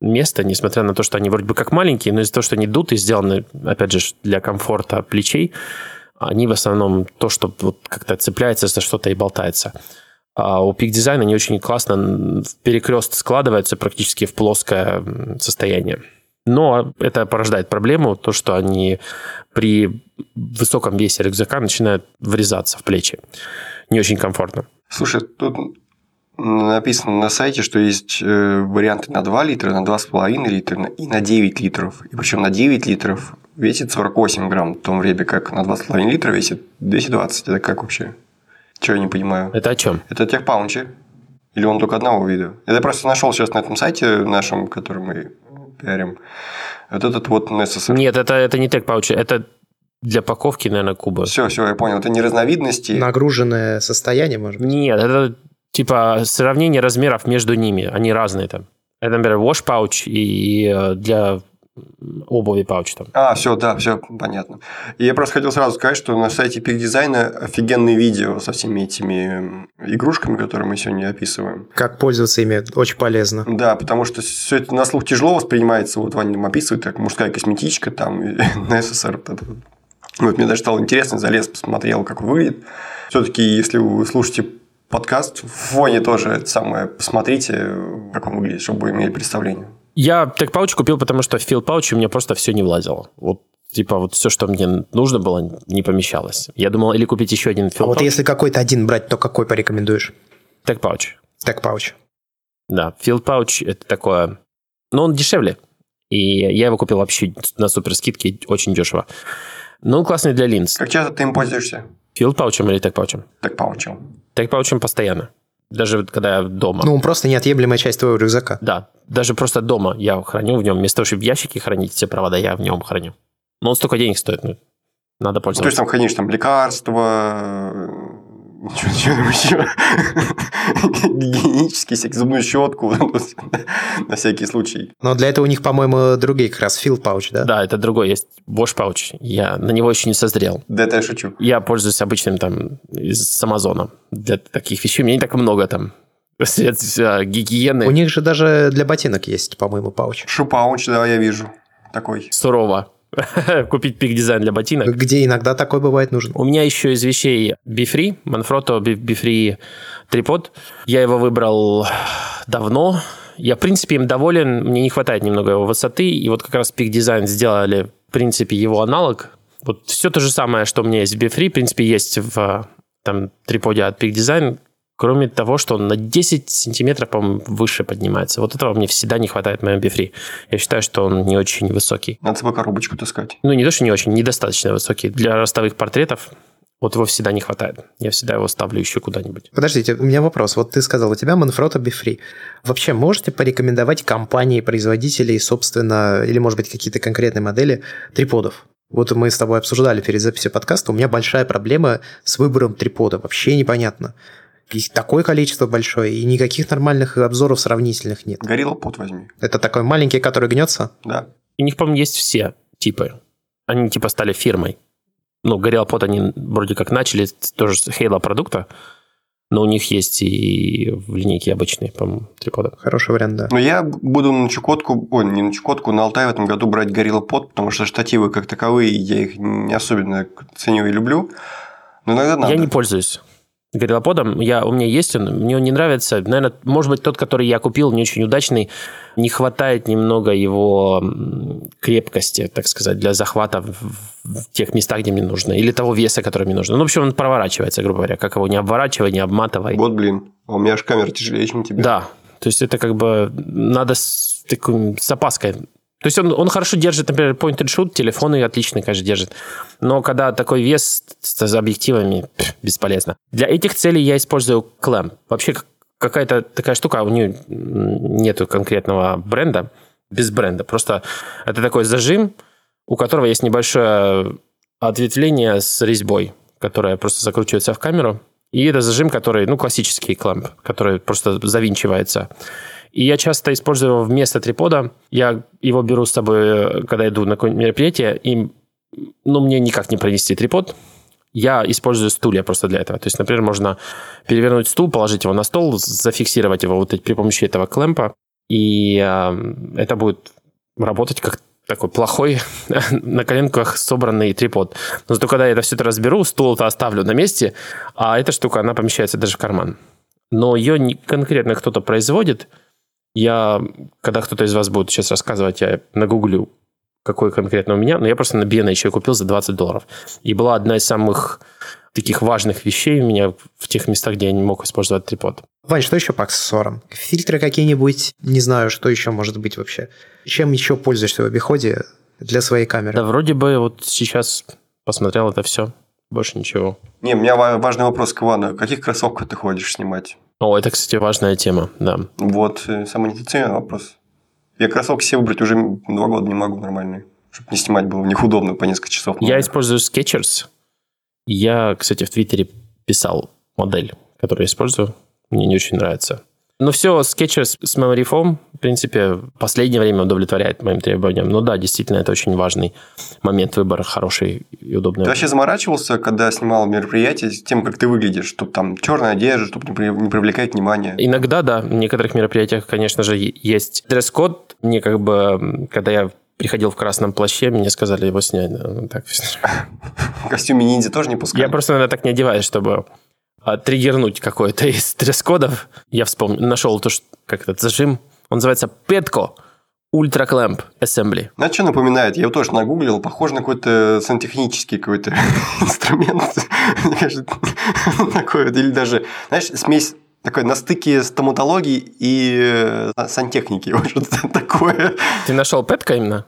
место, несмотря на то, что они вроде бы как маленькие, но из-за того, что они дуты, сделаны, опять же, для комфорта плечей, они в основном то, что вот как-то цепляется за что-то и болтается. А у Peak Design они очень классно в перекрест складываются практически в плоское состояние. Но это порождает проблему, то, что они при высоком весе рюкзака начинают врезаться в плечи. Не очень комфортно. Слушай, тут написано на сайте, что есть э, варианты на 2 литра, на 2,5 литра и на 9 литров. И причем на 9 литров весит 48 грамм, в то время как на 2,5 литра весит 220. Это как вообще? Чего я не понимаю? Это о чем? Это техпаунчи. Или он только одного вида? Это просто нашел сейчас на этом сайте нашем, который мы пиарим. Вот этот вот Necessary. Нет, это, это не техпаунчи, это для паковки, наверное, куба. Все, все, я понял. Это не разновидности. Нагруженное состояние, может быть? Нет, это типа сравнение размеров между ними, они разные там. Это, например, wash pouch и э, для обуви пауч там. А, все, да, все понятно. И я просто хотел сразу сказать, что на сайте Peak Design офигенные видео со всеми этими игрушками, которые мы сегодня описываем. Как пользоваться ими, очень полезно. Да, потому что все это на слух тяжело воспринимается. Вот Ваня описывает, как мужская косметичка, там, на СССР. Вот мне даже стало интересно, залез, посмотрел, как выглядит. Все-таки, если вы слушаете подкаст. В фоне тоже это самое. Посмотрите, как он выглядит, чтобы вы имели представление. Я так пауч купил, потому что в фил пауч у меня просто все не влазило. Вот типа вот все, что мне нужно было, не помещалось. Я думал, или купить еще один фил А вот если какой-то один брать, то какой порекомендуешь? Так пауч. Так пауч. Да, фил пауч это такое... Но он дешевле. И я его купил вообще на супер скидке очень дешево. Но он классный для линз. Как часто ты им пользуешься? Фил паучем или так паучем? Так паучем. Так паучем постоянно. Даже когда я дома. Ну, он просто неотъемлемая часть твоего рюкзака. Да, даже просто дома я храню в нем. Вместо того, чтобы в ящике хранить все провода, я в нем храню. Но он столько денег стоит, ну, надо пользоваться. То есть там хранишь там лекарства, что, что там еще? Гигиенический всякий, зубную щетку на всякий случай. Но для этого у них, по-моему, другие как раз field pouch, да? Да, это другой есть. Bosch Pouch. Я на него еще не созрел. Да это я шучу. Я пользуюсь обычным там из Амазона. Для таких вещей у меня не так много там средств а, гигиены. У них же даже для ботинок есть, по-моему, пауч. Шупауч, да, я вижу. Такой. Сурово. Купить пик дизайн для ботинок. Где иногда такой бывает нужен. У меня еще из вещей Bifree, Manfrotto Bifree трипод. Я его выбрал давно. Я, в принципе, им доволен. Мне не хватает немного его высоты. И вот как раз Peak Design сделали, в принципе, его аналог. Вот все то же самое, что у меня есть в Bifree, в принципе, есть в там, триподе от Peak Design. Кроме того, что он на 10 сантиметров, по-моему, выше поднимается. Вот этого мне всегда не хватает в моем бифри. Я считаю, что он не очень высокий. Надо себе коробочку таскать. Ну, не то, что не очень, недостаточно высокий. Для ростовых портретов вот его всегда не хватает. Я всегда его ставлю еще куда-нибудь. Подождите, у меня вопрос. Вот ты сказал, у тебя Manfrotto Bifree. Вообще можете порекомендовать компании, производителей, собственно, или, может быть, какие-то конкретные модели триподов? Вот мы с тобой обсуждали перед записью подкаста, у меня большая проблема с выбором трипода. Вообще непонятно. Их такое количество большое, и никаких нормальных обзоров сравнительных нет. Горилла пот возьми. Это такой маленький, который гнется? Да. У них, по-моему, есть все типы. Они типа стали фирмой. Ну, Горилла пот они вроде как начали тоже с Halo продукта, но у них есть и в линейке обычные, по-моему, триподы. Хороший вариант, да. Но я буду на Чукотку, ой, не на Чукотку, на Алтай в этом году брать Горилла Под, потому что штативы как таковые, я их не особенно ценю и люблю. Но иногда надо. Я не пользуюсь гориллоподом. Я, у меня есть он, мне он не нравится. Наверное, может быть, тот, который я купил, не очень удачный. Не хватает немного его крепкости, так сказать, для захвата в, тех местах, где мне нужно. Или того веса, который мне нужно. Ну, в общем, он проворачивается, грубо говоря. Как его не обворачивай, не обматывай. Вот, блин, а у меня аж камера тяжелее, чем тебе. Да, то есть это как бы надо с, такой, с опаской То есть он, он хорошо держит, например, point and shoot, телефоны отлично, конечно, держит. Но когда такой вес с объективами, пff, бесполезно. Для этих целей я использую клэм. Вообще какая-то такая штука, у нее нету конкретного бренда, без бренда. Просто это такой зажим, у которого есть небольшое ответвление с резьбой, которое просто закручивается в камеру. И это зажим, который, ну, классический клэмп, который просто завинчивается. И я часто использую его вместо трипода. Я его беру с собой, когда иду на какое-нибудь мероприятие, и ну, мне никак не пронести трипод. Я использую стулья просто для этого. То есть, например, можно перевернуть стул, положить его на стол, зафиксировать его вот при помощи этого клемпа, и э, это будет работать как такой плохой на коленках собранный трипод. Но зато когда я это все это разберу, стул-то оставлю на месте, а эта штука, она помещается даже в карман. Но ее не конкретно кто-то производит. Я, когда кто-то из вас будет сейчас рассказывать, я нагуглю, какой конкретно у меня, но я просто на B&H ее купил за 20 долларов. И была одна из самых таких важных вещей у меня в тех местах, где я не мог использовать трипод. Вань, что еще по аксессуарам? Фильтры какие-нибудь? Не знаю, что еще может быть вообще. Чем еще пользуешься в обиходе для своей камеры? Да, вроде бы вот сейчас посмотрел это все. Больше ничего. Не, у меня важный вопрос к Ивану. Каких кроссовках ты ходишь снимать? О, это, кстати, важная тема, да. Вот, э, самый неинтуитивный вопрос. Я кроссовки себе выбрать уже два года не могу нормальные. Чтобы не снимать было в них удобно по несколько часов. Я использую Skechers. Я, кстати, в Твиттере писал модель, которую я использую. Мне не очень нравится. Но все, Sketchers с Memory Foam, в принципе, в последнее время удовлетворяет моим требованиям. Ну да, действительно, это очень важный момент выбора хороший и удобный. Ты вообще заморачивался, когда снимал мероприятие, с тем, как ты выглядишь? Чтобы там черная одежда, чтобы не привлекать внимания? Иногда, да. В некоторых мероприятиях, конечно же, есть дресс-код. Мне как бы, когда я приходил в красном плаще, мне сказали его снять. Да, так. В костюме ниндзя тоже не пускали? Я просто иногда так не одеваюсь, чтобы триггернуть какой-то из дресс-кодов. Я вспомнил, нашел то, что, как этот зажим. Он называется Petco Ultra Clamp Assembly. На что напоминает? Я его тоже нагуглил. Похоже на какой-то сантехнический какой-то инструмент. Мне кажется, такой. Или даже, знаешь, смесь такой на стыке стоматологии и э, сантехники. Вот что-то такое. Ты нашел Петка именно?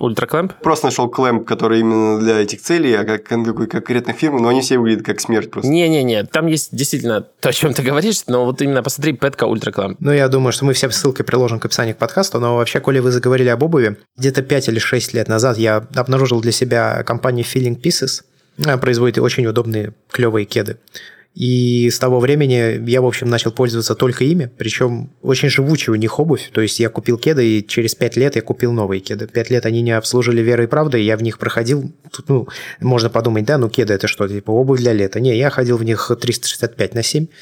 Ultra Clamp? Просто нашел clamp, который именно для этих целей, а как какой конкретной фирмы, но они все выглядят как смерть просто. Не-не-не, там есть действительно то, о чем ты говоришь, но вот именно посмотри, Петка Ultra Clamp. Ну, я думаю, что мы все ссылкой приложим к описанию к подкасту, но вообще, коли вы заговорили об обуви, где-то 5 или 6 лет назад я обнаружил для себя компанию Feeling Pieces, она производит очень удобные клевые кеды. И с того времени я, в общем, начал пользоваться только ими, причем очень живучая у них обувь. То есть я купил кеды, и через пять лет я купил новые кеды. Пять лет они не обслужили верой и правдой, я в них проходил. Тут, ну, можно подумать, да, ну кеды это что, типа обувь для лета. Не, я ходил в них 365 на 7.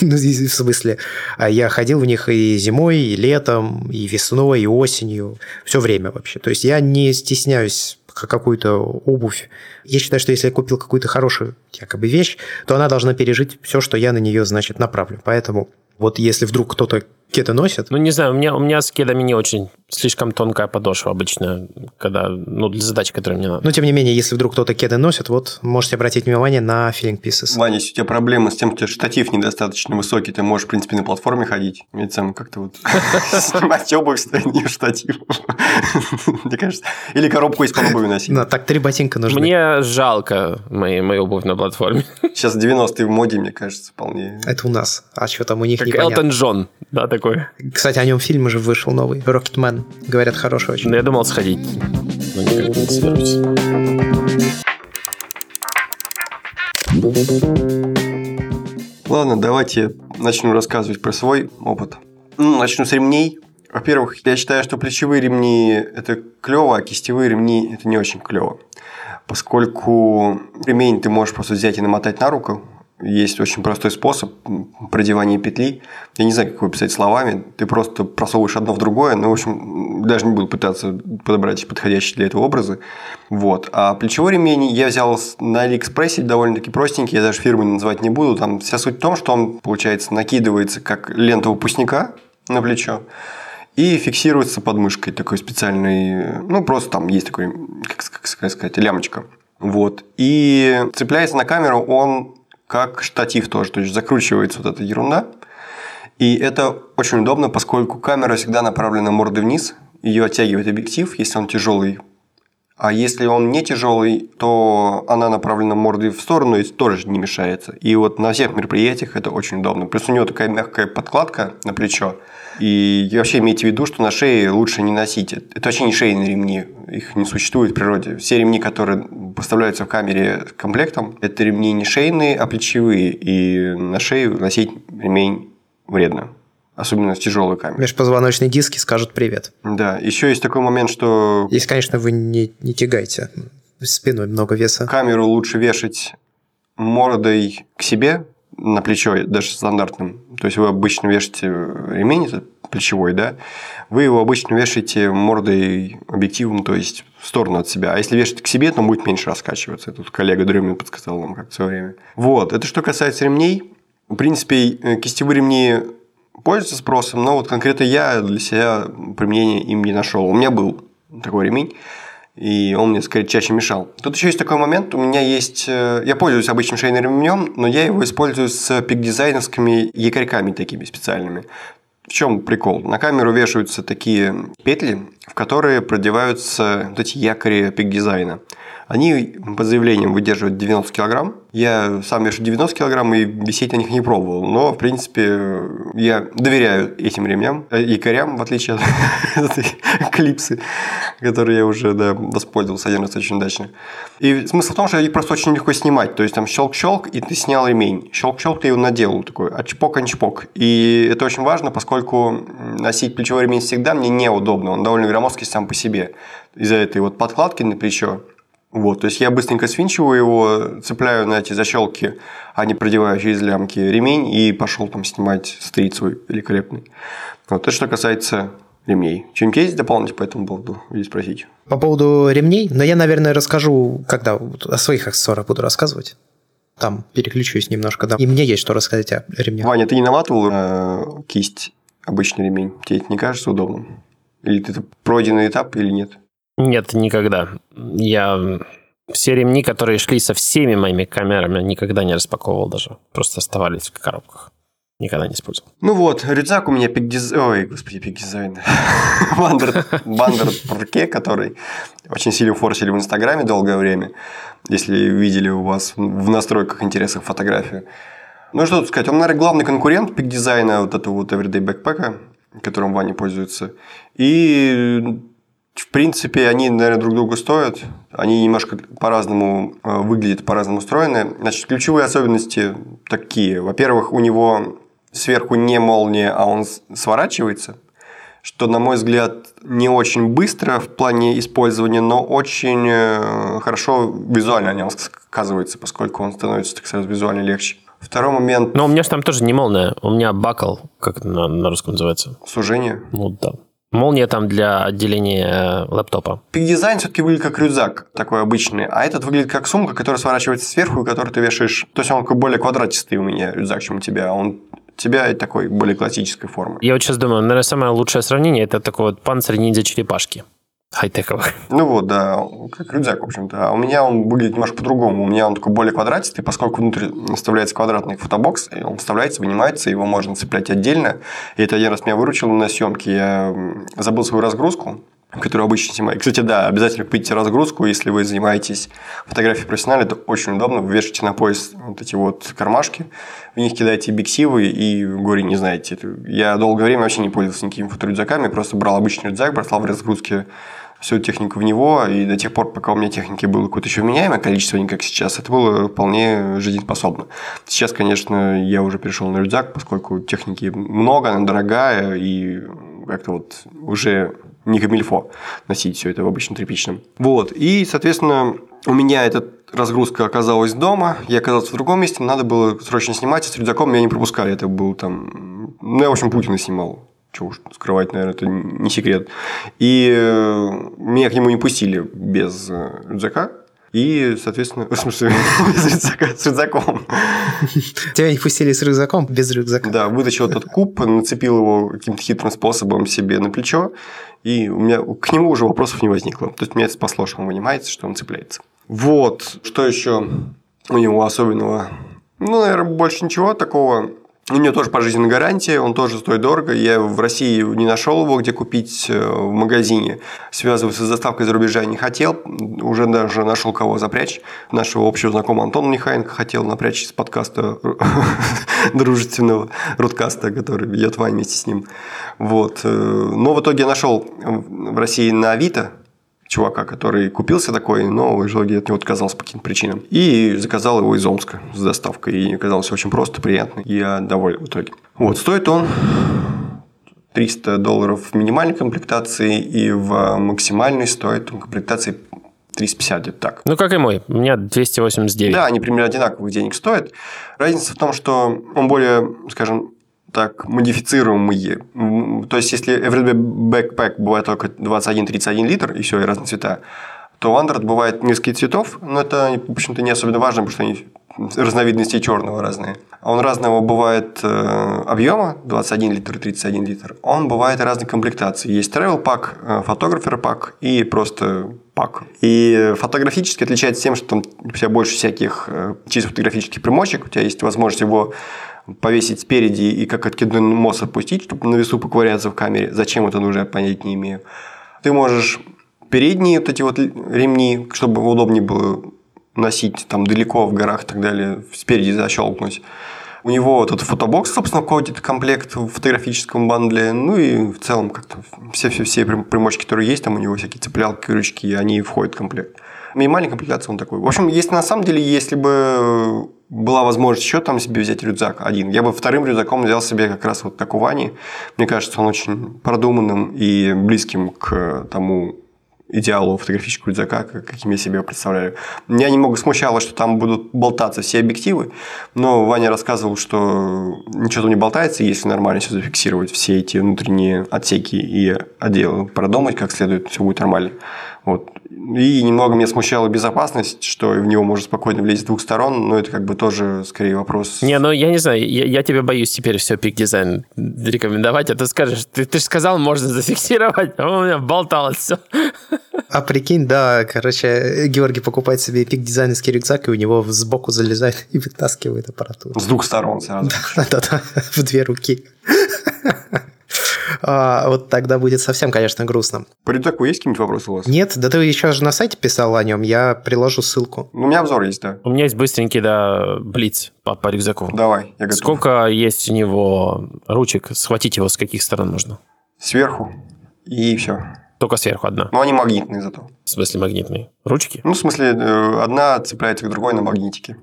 Ну, в смысле, а я ходил в них и зимой, и летом, и весной, и осенью. Все время вообще. То есть я не стесняюсь какую-то обувь. Я считаю, что если я купил какую-то хорошую якобы вещь, то она должна пережить все, что я на нее, значит, направлю. Поэтому вот если вдруг кто-то кеды носит... Ну, не знаю, у меня, у меня с кедами не очень слишком тонкая подошва обычно, когда, ну, для задач, которые мне надо. Но, тем не менее, если вдруг кто-то кеды носит, вот, можете обратить внимание на Feeling Pieces. Ваня, если у тебя проблемы с тем, что штатив недостаточно высокий, ты можешь, в принципе, на платформе ходить. Ведь сам как-то вот снимать обувь, не штатив. Мне кажется. Или коробку из-под обуви носить. Да, так три ботинка нужны. Мне жалко мою обувь на платформе. Сейчас 90-е в моде, мне кажется, вполне. Это у нас. А что там у них Как Элтон Джон, да, такой. Кстати, о нем фильм уже вышел новый. Рокетмен. Говорят, хороший очень. Ну, я думал сходить, но никак не соберусь. Ладно, давайте начну рассказывать про свой опыт. Ну, начну с ремней. Во-первых, я считаю, что плечевые ремни – это клево, а кистевые ремни – это не очень клево. Поскольку ремень ты можешь просто взять и намотать на руку, есть очень простой способ продевания петли. Я не знаю, как его писать словами. Ты просто просовываешь одно в другое. Ну, в общем, даже не буду пытаться подобрать подходящие для этого образы. Вот. А плечевой ремень я взял на Алиэкспрессе, довольно-таки простенький. Я даже фирмы называть не буду. Там вся суть в том, что он, получается, накидывается как лента выпускника на плечо и фиксируется подмышкой такой специальный, ну, просто там есть такой, как, как сказать, лямочка. Вот. И цепляется на камеру он как штатив тоже. То есть закручивается вот эта ерунда. И это очень удобно, поскольку камера всегда направлена мордой вниз. ее оттягивает объектив, если он тяжелый. А если он не тяжелый, то она направлена мордой в сторону и тоже не мешается. И вот на всех мероприятиях это очень удобно. Плюс у него такая мягкая подкладка на плечо. И вообще имейте в виду, что на шее лучше не носить. Это вообще не шейные ремни. Их не существует в природе. Все ремни, которые поставляются в камере комплектом, это ремни не шейные, а плечевые. И на шею носить ремень вредно особенно в тяжелой камере. Межпозвоночные диски скажут привет. Да, еще есть такой момент, что... Если, конечно, вы не, не тягаете спиной много веса. Камеру лучше вешать мордой к себе на плечо, даже стандартным. То есть вы обычно вешаете ремень плечевой, да, вы его обычно вешаете мордой объективом, то есть в сторону от себя. А если вешать к себе, то он будет меньше раскачиваться. Тут коллега Дрюмин подсказал нам как в свое время. Вот. Это что касается ремней. В принципе, кистевые ремни пользуется спросом, но вот конкретно я для себя применения им не нашел. У меня был такой ремень, и он мне скорее чаще мешал. Тут еще есть такой момент, у меня есть... Э, я пользуюсь обычным шейным ремнем, но я его использую с пик-дизайновскими якорьками такими специальными. В чем прикол? На камеру вешаются такие петли, в которые продеваются вот эти якори пик-дизайна. Они по заявлениям выдерживают 90 килограмм. Я сам вешу 90 килограмм и висеть на них не пробовал. Но, в принципе, я доверяю этим ремням, э, якорям, в отличие от этой клипсы, которые я уже да, воспользовался один раз очень удачно. И смысл в том, что их просто очень легко снимать. То есть, там щелк-щелк, и ты снял ремень. Щелк-щелк, ты его надел. Такой, а чпок, а чпок. И это очень важно, поскольку носить плечевой ремень всегда мне неудобно. Он довольно громоздкий сам по себе. Из-за этой вот подкладки на плечо вот, то есть я быстренько свинчиваю его, цепляю на эти защелки, а не продеваю через лямки ремень и пошел там снимать стрит свой великолепный. Вот это что касается ремней. Что-нибудь есть дополнить по этому поводу или спросить? По поводу ремней, но я, наверное, расскажу, когда о своих аксессуарах буду рассказывать. Там переключусь немножко, да. И мне есть что рассказать о ремнях. Ваня, ты не наматывал э, кисть обычный ремень? Тебе это не кажется удобным? Или это пройденный этап или нет? Нет, никогда. Я все ремни, которые шли со всеми моими камерами, никогда не распаковывал даже. Просто оставались в коробках. Никогда не использовал. Ну вот, рюкзак у меня Peak Design... Ой, господи, Peak Design. Wandrd, Wandrd Prvke, который очень сильно форсили в Инстаграме долгое время. Если видели у вас в настройках интересах фотографию. Ну что тут сказать, он, наверное, главный конкурент пик дизайна вот этого вот Everyday Backpack, которым Ваня пользуется. И в принципе, они, наверное, друг друга стоят. Они немножко по-разному э, выглядят, по-разному устроены. Значит, ключевые особенности такие. Во-первых, у него сверху не молния, а он сворачивается, что, на мой взгляд, не очень быстро в плане использования, но очень э, хорошо визуально о нем сказывается, поскольку он становится, так сказать, визуально легче. Второй момент... Но у меня же там тоже не молния, у меня бакл, как на, на русском называется? Сужение? Ну да. Молния там для отделения э, лэптопа. Пик-дизайн все-таки выглядит как рюкзак такой обычный, а этот выглядит как сумка, которая сворачивается сверху и которую ты вешаешь. То есть он такой более квадратистый у меня рюкзак, чем у тебя. А он у тебя такой более классической формы. Я вот сейчас думаю, наверное, самое лучшее сравнение это такой вот панцирь ниндзя черепашки хай-тековых. Ну вот, да, как рюкзак, в общем-то. А у меня он выглядит немножко по-другому. У меня он такой более квадратистый, поскольку внутри вставляется квадратный фотобокс, он вставляется, вынимается, его можно цеплять отдельно. И это один раз меня выручило на съемке. Я забыл свою разгрузку, которую обычно снимаю. Кстати, да, обязательно купите разгрузку, если вы занимаетесь фотографией профессионально, это очень удобно. Вы вешаете на пояс вот эти вот кармашки, в них кидаете биксивы и горе не знаете. Я долгое время вообще не пользовался никакими фоторюкзаками, просто брал обычный рюкзак, бросал в разгрузке всю технику в него, и до тех пор, пока у меня техники было какое-то еще вменяемое количество, не как сейчас, это было вполне жизнеспособно. Сейчас, конечно, я уже перешел на рюкзак, поскольку техники много, она дорогая, и как-то вот уже не камильфо носить все это в обычном тряпичном. Вот, и, соответственно, у меня эта разгрузка оказалась дома, я оказался в другом месте, надо было срочно снимать, с рюкзаком меня не пропускали, это был там... Ну, я, в общем, Путина снимал что уж скрывать, наверное, это не секрет. И э, меня к нему не пустили без э, рюкзака. И, соответственно, в смысле, с рюкзаком. Тебя не пустили с рюкзаком, без рюкзака. Да, вытащил этот куб, нацепил его каким-то хитрым способом себе на плечо, и у меня к нему уже вопросов не возникло. То есть, меня это спасло, что он вынимается, что он цепляется. Вот, что еще у него особенного? Ну, наверное, больше ничего такого У него тоже пожизненная гарантия, он тоже стоит дорого. Я в России не нашел его, где купить э, в магазине. Связываться с доставкой за рубежа не хотел. Уже даже нашел кого запрячь. Нашего общего знакомого Антона Нехаенко хотел напрячь из подкаста дружественного, рудкаста, который ведет Вань вместе с ним. Вот. Э, но в итоге я нашел в России на Авито чувака, который купился такой, но в итоге от него отказался по каким-то причинам. И заказал его из Омска с доставкой. И оказалось очень просто, приятно. Я доволен в итоге. Вот, стоит он 300 долларов в минимальной комплектации и в максимальной стоит комплектации 350 где-то так. Ну, как и мой. У меня 289. Да, они примерно одинаковых денег стоят. Разница в том, что он более, скажем, так модифицируемые. То есть, если Everyday Backpack бывает только 21-31 литр, и все, и разные цвета, то Wandered бывает несколько цветов, но это, в общем-то, не особенно важно, потому что они разновидности черного разные. А он разного бывает э, объема, 21 литр, 31 литр. Он бывает разной комплектации. Есть travel пак, фотографер пак и просто пак. И фотографически отличается тем, что там у тебя больше всяких э, чисто фотографических примочек, у тебя есть возможность его повесить спереди и как откидной мост отпустить, чтобы на весу поковыряться в камере. Зачем это нужно, я понять не имею. Ты можешь передние вот эти вот ремни, чтобы удобнее было носить там далеко в горах и так далее, спереди защелкнуть. У него вот этот фотобокс, собственно, входит комплект в фотографическом бандле. Ну и в целом как-то все-все-все примочки, которые есть, там у него всякие цеплялки, крючки, они входят в комплект. Минимальная комплектация он такой. В общем, если на самом деле, если бы была возможность еще там себе взять рюкзак один, я бы вторым рюкзаком взял себе как раз вот у Вани. Мне кажется, он очень продуманным и близким к тому идеалу фотографического рюкзака, каким я себе представляю. Меня немного смущало, что там будут болтаться все объективы, но Ваня рассказывал, что ничего там не болтается, если нормально все зафиксировать, все эти внутренние отсеки и отделы продумать как следует, все будет нормально. Вот. И немного меня смущала безопасность, что в него можно спокойно влезть с двух сторон, но это как бы тоже скорее вопрос. Не, ну я не знаю, я, я тебе боюсь теперь все пик дизайн рекомендовать, а ты скажешь, ты, ты же сказал, можно зафиксировать, а у меня болталось все. А прикинь, да, короче, Георгий покупает себе пик дизайнерский рюкзак, и у него сбоку залезает и вытаскивает аппаратуру. С двух сторон сразу. Да-да-да, в две руки. А, вот тогда будет совсем, конечно, грустно. По рюкзаку есть какие-нибудь вопросы у вас? Нет, да ты еще же на сайте писал о нем, я приложу ссылку. Ну, у меня обзор есть, да. У меня есть быстренький, да, блиц по, по рюкзаку. Давай, я готов. Сколько есть у него ручек? Схватить его с каких сторон можно? Сверху и все. Только сверху одна. Но они магнитные зато. В смысле магнитные? Ручки? Ну, в смысле, э, одна цепляется к другой на магнитике.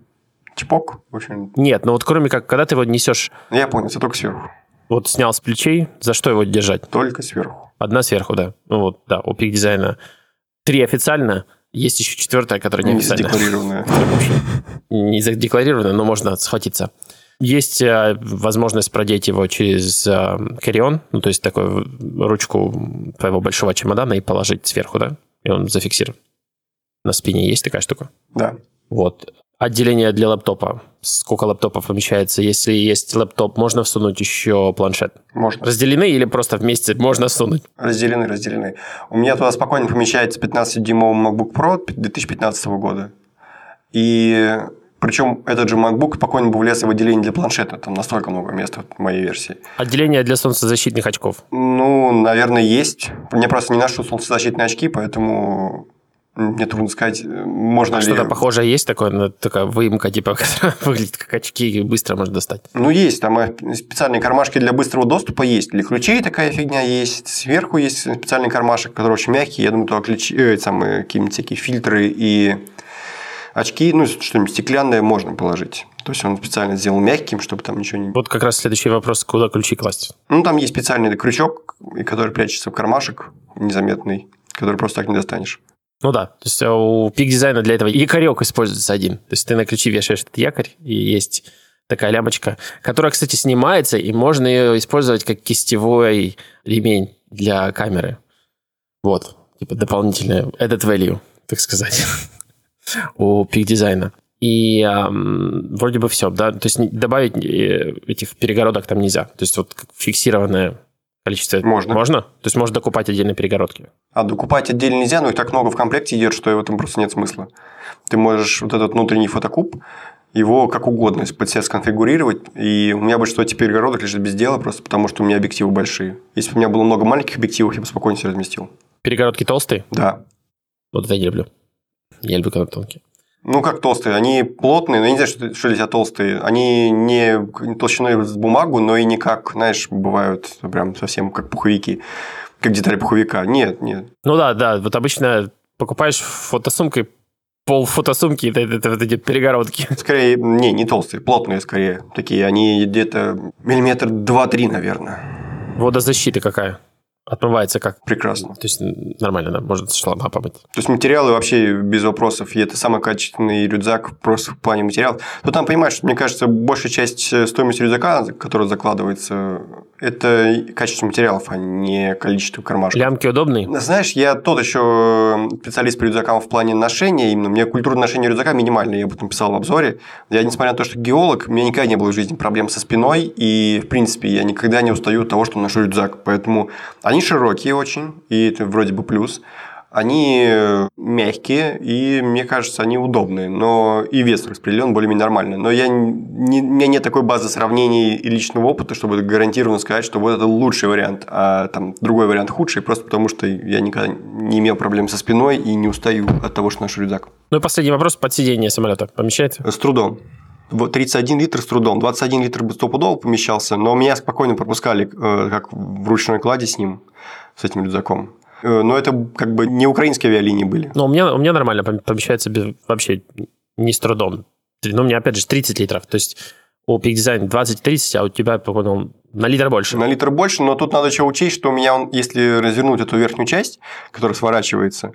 Чпок, в общем. Нет, ну вот кроме как, когда ты его несешь... Я понял, это только сверху. Вот снял с плечей, за что его держать? Только сверху. Одна сверху, да. Ну вот, да, у пик дизайна три официально, есть еще четвертая, которая не официальная. Не задекларированная. Не задекларированная, но можно схватиться. Есть э, возможность продеть его через э, карион, ну, то есть такую ручку твоего большого чемодана и положить сверху, да? И он зафиксирован. На спине есть такая штука? Да. Вот. Отделение для лэптопа. Сколько лэптопов помещается? Если есть лэптоп, можно всунуть еще планшет? Можно. Разделены или просто вместе можно всунуть? Разделены, разделены. У меня туда спокойно помещается 15-дюймовый MacBook Pro 2015 года. И причем этот же MacBook спокойно бы влез в отделение для планшета. Там настолько много места в моей версии. Отделение для солнцезащитных очков? Ну, наверное, есть. Мне просто не ношу солнцезащитные очки, поэтому мне трудно сказать, можно а ли... Что-то похожее есть такое, такая выемка, типа, которая выглядит как очки и быстро можно достать? Ну, есть. Там э, специальные кармашки для быстрого доступа есть. Для ключей такая фигня есть. Сверху есть специальный кармашек, который очень мягкий. Я думаю, туда ключи, э, самые какие-нибудь всякие фильтры и очки, ну, что-нибудь стеклянное можно положить. То есть он специально сделал мягким, чтобы там ничего не... Вот как раз следующий вопрос, куда ключи класть? Ну, там есть специальный крючок, который прячется в кармашек незаметный, который просто так не достанешь. Ну да, то есть а у пик дизайна для этого якорек используется один. То есть ты на ключи вешаешь этот якорь, и есть такая лямочка, которая, кстати, снимается, и можно ее использовать как кистевой ремень для камеры. Вот, типа дополнительное этот value, так сказать, у пик дизайна. И эм, вроде бы все, да, то есть добавить э, этих перегородок там нельзя. То есть вот фиксированная количество? Можно. Можно? То есть можно докупать отдельные перегородки? А докупать отдельно нельзя, но их так много в комплекте идет, что в этом просто нет смысла. Ты можешь вот этот внутренний фотокуб его как угодно под себя сконфигурировать. И у меня большинство теперь перегородок лежит без дела, просто потому что у меня объективы большие. Если бы у меня было много маленьких объективов, я бы спокойно все разместил. Перегородки толстые? Да. Вот это я не люблю. Я люблю, когда тонкие. Ну, как толстые. Они плотные, но я не знаю, что, что для тебя толстые. Они не толщиной в бумагу, но и не как, знаешь, бывают прям совсем как пуховики, как детали пуховика. Нет, нет. Ну да, да. Вот обычно покупаешь фотосумкой пол фотосумки это, это, это вот эти перегородки. Скорее, не, не толстые, плотные скорее. Такие, они где-то миллиметр два-три, наверное. Водозащита какая? Отмывается как? Прекрасно. То есть нормально, да, может шлама помыть. То есть материалы вообще без вопросов. И это самый качественный рюкзак просто в плане материалов. Но там, понимаешь, мне кажется, большая часть э, стоимости рюкзака, которая закладывается, это качество материалов, а не количество кармашков. Лямки удобные? Знаешь, я тот еще специалист по рюкзакам в плане ношения. Именно мне культура ношения рюкзака минимальная. Я об этом писал в обзоре. Я, несмотря на то, что геолог, у меня никогда не было в жизни проблем со спиной. И, в принципе, я никогда не устаю от того, что ношу рюкзак. Поэтому они они широкие очень, и это вроде бы плюс. Они мягкие, и мне кажется, они удобные, но и вес распределен более-менее нормально. Но я не, у меня нет такой базы сравнений и личного опыта, чтобы гарантированно сказать, что вот это лучший вариант, а там другой вариант худший, просто потому что я никогда не имел проблем со спиной и не устаю от того, что ношу рюкзак. Ну и последний вопрос. Под сиденье самолета помещается? С трудом. 31 литр с трудом. 21 литр бы стопудово помещался, но меня спокойно пропускали, э, как в ручной кладе с ним, с этим рюкзаком. Э, но это как бы не украинские авиалинии были. Но у меня, у меня нормально помещается без, вообще не с трудом. Ну, у меня, опять же, 30 литров. То есть у Peak Design 20-30, а у тебя, по-моему, на литр больше. На литр больше, но тут надо еще учесть, что у меня, если развернуть эту верхнюю часть, которая сворачивается,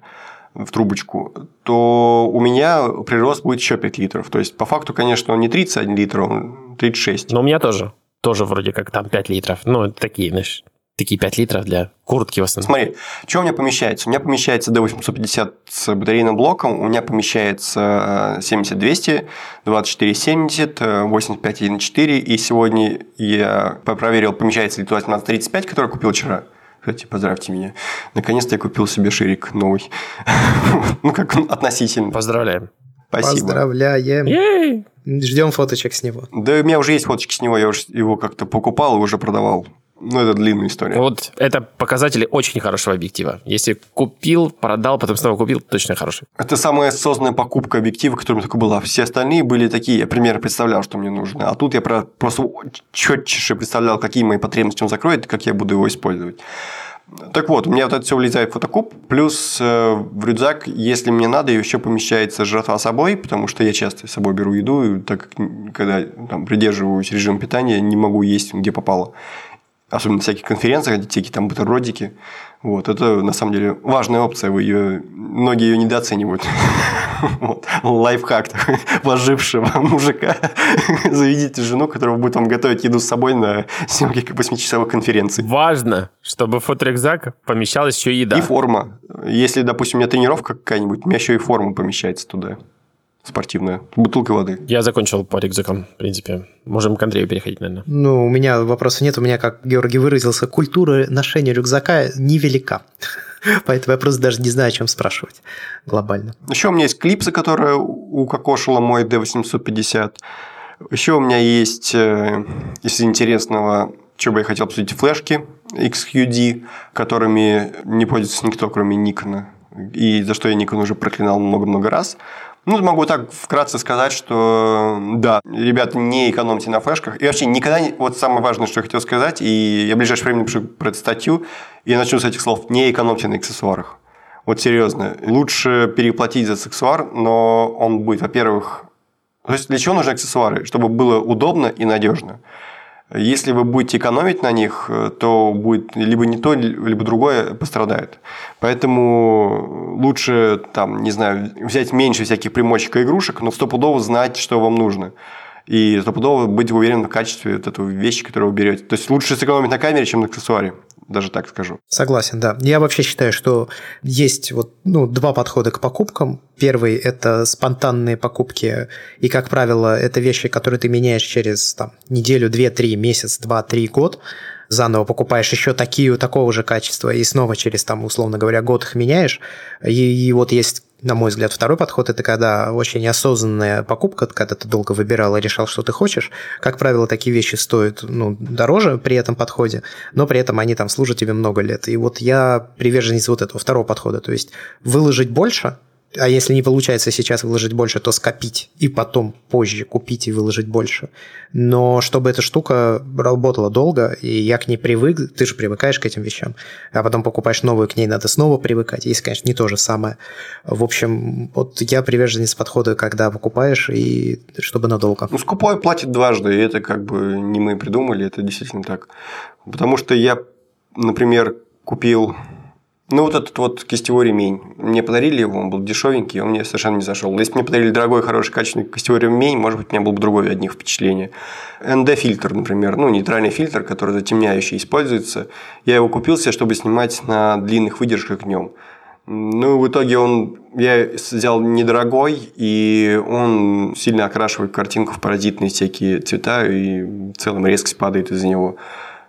в трубочку, то у меня прирост будет еще 5 литров. То есть, по факту, конечно, он не 31 литр, он 36. Но у меня тоже. Тоже вроде как там 5 литров. Ну, такие, знаешь, такие 5 литров для куртки в основном. Смотри, что у меня помещается? У меня помещается D850 с батарейным блоком, у меня помещается 70-200, 24-70, 85-1.4, и сегодня я проверил, помещается ли туда 1735, который купил вчера. Кстати, поздравьте меня. Наконец-то я купил себе ширик новый. ну, как относительно. Поздравляем. Спасибо. Поздравляем. Ждем фоточек с него. Да, у меня уже есть фоточки с него, я уже его как-то покупал и уже продавал. Ну, это длинная история. Вот это показатели очень хорошего объектива. Если купил, продал, потом снова купил, точно хороший. Это самая осознанная покупка объектива, которая у меня только была. Все остальные были такие, я примерно представлял, что мне нужно. А тут я просто четче представлял, какие мои потребности он закроет, и как я буду его использовать. Так вот, у меня вот это все влезает в фотокуб, плюс э, в рюкзак, если мне надо, еще помещается жратва с собой, потому что я часто с собой беру еду, так как когда там, придерживаюсь режима питания, не могу есть где попало особенно на всяких конференциях, антитеки, там бутербродики. Вот, это на самом деле важная опция, вы ее, многие ее недооценивают. вот. Лайфхак такой вложившего мужика. Заведите жену, которая будет вам готовить еду с собой на съемке 8-часовой конференции. Важно, чтобы в фоторюкзак помещалась еще еда. И форма. Если, допустим, у меня тренировка какая-нибудь, у меня еще и форма помещается туда спортивная. Бутылка воды. Я закончил по рюкзакам, в принципе. Можем к Андрею переходить, наверное. Ну, у меня вопросов нет. У меня, как Георгий выразился, культура ношения рюкзака невелика. Поэтому я просто даже не знаю, о чем спрашивать глобально. Еще у меня есть клипсы, которые укокошила мой D850. Еще у меня есть, э, из интересного, что бы я хотел обсудить, флешки XQD, которыми не пользуется никто, кроме Никона. И за что я Никон уже проклинал много-много раз. Ну, могу так вкратце сказать, что да, ребята, не экономьте на флешках. И вообще никогда не... Вот самое важное, что я хотел сказать, и я в ближайшее время напишу про эту статью, и начну с этих слов. Не экономьте на аксессуарах. Вот серьезно. Лучше переплатить за аксессуар, но он будет, во-первых... То есть для чего нужны аксессуары? Чтобы было удобно и надежно. Если вы будете экономить на них, э, то будет либо не то, либо другое пострадает. Поэтому лучше, там, не знаю, взять меньше всяких примочек и игрушек, но стопудово знать, что вам нужно. И стопудово быть уверенным в качестве вот этой вещи, которую вы берете. То есть лучше сэкономить на камере, чем на аксессуаре даже так скажу. Согласен, да. Я вообще считаю, что есть вот, ну, два подхода к покупкам. Первый – это спонтанные покупки, и, как правило, это вещи, которые ты меняешь через там, неделю, две, три, месяц, два, три, год заново покупаешь еще такие, такого же качества, и снова через, там, условно говоря, год их меняешь. И, и вот есть на мой взгляд, второй подход – это когда очень осознанная покупка, когда ты долго выбирал и решал, что ты хочешь. Как правило, такие вещи стоят ну, дороже при этом подходе, но при этом они там служат тебе много лет. И вот я приверженец вот этого второго подхода, то есть выложить больше – а если не получается сейчас выложить больше, то скопить и потом позже купить и выложить больше. Но чтобы эта штука работала долго, и я к ней привык, ты же привыкаешь к этим вещам, а потом покупаешь новую, к ней надо снова привыкать, если, конечно, не то же самое. В общем, вот я приверженец подхода, когда покупаешь, и чтобы надолго. Ну, скупой платит дважды, и это как бы не мы придумали, это действительно так. Потому что я, например, купил ну, вот этот вот кистевой ремень. Мне подарили его, он был дешевенький, он мне совершенно не зашел. Если бы мне подарили дорогой, хороший, качественный кистевой ремень, может быть, у меня был бы другой от них впечатление. ND-фильтр, например, ну, нейтральный фильтр, который затемняющий используется. Я его купил себе, чтобы снимать на длинных выдержках днем. Ну, в итоге он, я взял недорогой, и он сильно окрашивает картинку в паразитные всякие цвета, и в целом резкость падает из-за него,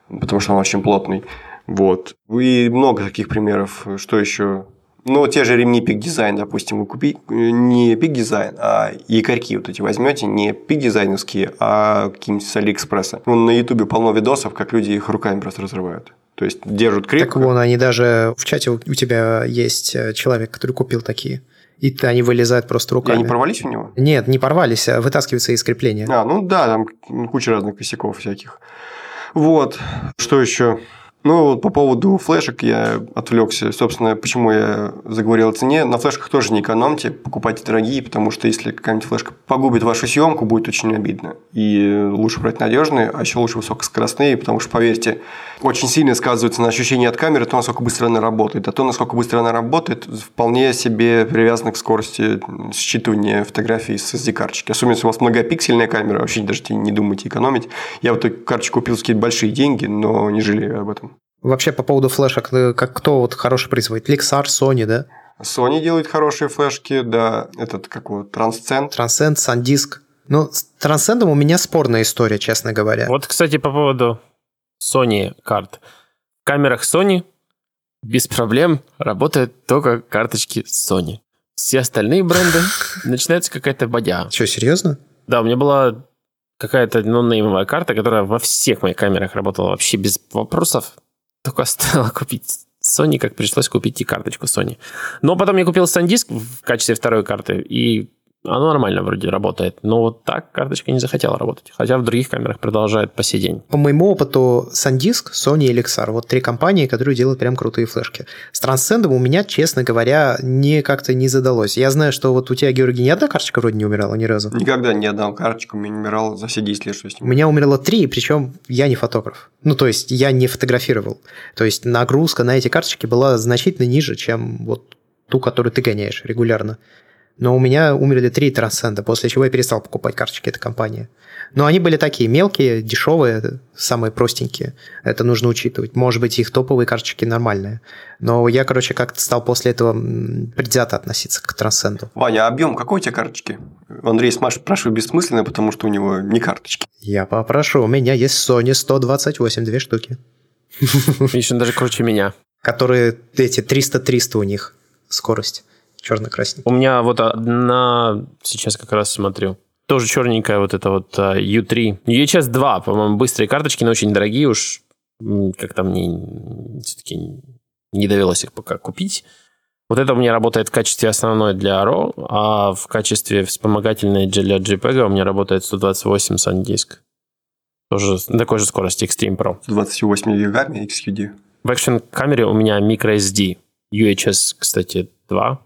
потому что он очень плотный. Вот. И много таких примеров. Что еще? Ну, те же ремни Peak Design, допустим, вы купите не Peak Design, а якорьки вот эти возьмете, не Peak дизайновские, а какие-нибудь с Алиэкспресса. Ну, на Ютубе полно видосов, как люди их руками просто разрывают. То есть держат крепко. Так вон, они даже в чате у тебя есть э, человек, который купил такие. И они вылезают просто руками. И они порвались у него? Нет, не порвались, а вытаскиваются из крепления. А, ну да, там куча разных косяков всяких. Вот. Что еще? Ну, по поводу флешек я отвлекся. Собственно, почему я заговорил о цене. На флешках тоже не экономьте, покупайте дорогие, потому что если какая-нибудь флешка погубит вашу съемку, будет очень обидно. И лучше брать надежные, а еще лучше высокоскоростные, потому что, поверьте, очень сильно сказывается на ощущении от камеры то, насколько быстро она работает. А то, насколько быстро она работает, вполне себе привязано к скорости считывания фотографий с SD-карточки. Особенно, если у вас многопиксельная камера, вообще даже не думайте экономить. Я вот эту карточку купил за какие-то большие деньги, но не жалею об этом. Вообще, по поводу флешек, э, как кто вот хороший производит? Lexar, Sony, да? Sony делает хорошие флешки, да. Этот, как вот, Transcend. Transcend, SanDisk. Ну, с Transcend у меня спорная история, честно говоря. Вот, кстати, по поводу Sony карт. В камерах Sony без проблем работают только карточки Sony. Все остальные бренды начинается какая-то бодя. Что, серьезно? Да, у меня была какая-то нонеймовая карта, которая во всех моих камерах работала вообще без вопросов. Только стоило купить Sony, как пришлось купить и карточку Sony. Но потом я купил SanDisk в качестве второй карты, и оно нормально вроде работает. Но вот так карточка не захотела работать. Хотя в других камерах продолжает по сей день. По моему опыту SanDisk, Sony и Lexar. Вот три компании, которые делают прям крутые флешки. С Transcend у меня, честно говоря, не как-то не задалось. Я знаю, что вот у тебя, Георгий, ни одна карточка вроде не умирала ни разу. Никогда ни одна карточка у меня не умирала за все 10 лет, что с ним. У меня умерло три, причем я не фотограф. Ну, то есть я не фотографировал. То есть нагрузка на эти карточки была значительно ниже, чем вот ту, которую ты гоняешь регулярно. Но у меня умерли три трансценда, после чего я перестал покупать карточки этой компании. Но они были такие мелкие, дешевые, самые простенькие. Это нужно учитывать. Может быть, их топовые карточки нормальные. Но я, короче, как-то стал после этого предвзято относиться к трансценду. Ваня, а объем какой у тебя карточки? Андрей спрашивает бессмысленно, потому что у него не карточки. Я попрошу. У меня есть Sony 128, две штуки. Еще даже круче меня. Которые эти 300-300 у них скорость черно-красненький. У меня вот одна, сейчас как раз смотрю, тоже черненькая вот эта вот U3. А, UHS 2, по-моему, быстрые карточки, но очень дорогие уж. Как-то мне все-таки не довелось их пока купить. Вот это у меня работает в качестве основной для RAW, а в качестве вспомогательной для JPEG у меня работает 128 SanDisk. Тоже на такой же скорости Extreme Pro. 28 гигами XQD. В Action камере у меня microSD. UHS, кстати, 2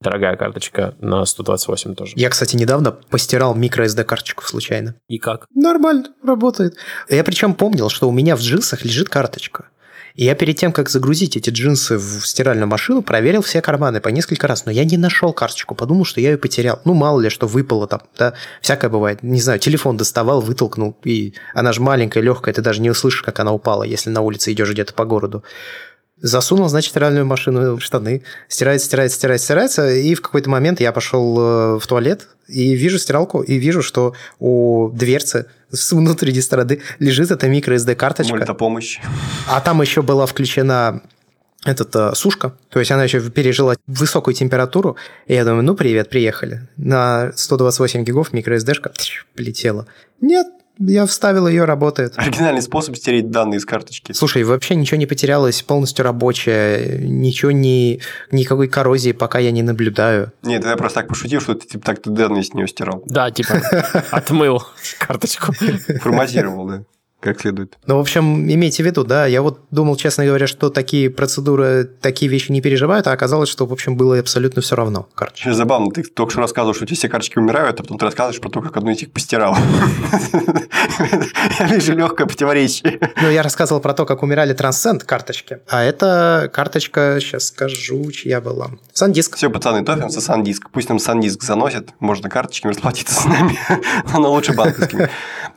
дорогая карточка на 128 тоже. Я, кстати, недавно постирал microSD карточку случайно. И как? Нормально, работает. Я причем помнил, что у меня в джинсах лежит карточка. И я перед тем, как загрузить эти джинсы в стиральную машину, проверил все карманы по несколько раз, но я не нашел карточку, подумал, что я ее потерял. Ну, мало ли, что выпало там, да, всякое бывает. Не знаю, телефон доставал, вытолкнул, и она же маленькая, легкая, ты даже не услышишь, как она упала, если на улице идешь где-то по городу. Засунул, значит, стиральную машину в штаны, стирается, стирается, стирается, стирается, и в какой-то момент я пошел э, в туалет и вижу стиралку, и вижу, что у дверцы с внутренней стороны лежит эта microSD карточка. Мультопомощь. А там еще была включена этот э, сушка, то есть она еще пережила высокую температуру, и я думаю, ну привет, приехали. На 128 гигов microSD-шка полетела. Нет, я вставил ее, работает. Оригинальный способ стереть данные из карточки. Слушай, вообще ничего не потерялось, полностью рабочая, ничего не... Никакой коррозии пока я не наблюдаю. Нет, я просто так пошутил, что ты типа так ты данные с нее стирал. Да, типа отмыл карточку. Форматировал, да как следует. Ну, в общем, имейте в виду, да, я вот думал, честно говоря, что такие процедуры, такие вещи не переживают, а оказалось, что, в общем, было абсолютно все равно карточки. Забавно, ты только что рассказывал, что у тебя все карточки умирают, а потом ты рассказываешь про то, как одну из них постирал. Я вижу легкое противоречие. Ну, я рассказывал про то, как умирали трансцент карточки, а это карточка, сейчас скажу, чья была. Сандиск. Все, пацаны, топимся Сандиск. Пусть нам Сандиск заносят, можно карточками расплатиться с нами, но лучше банковскими.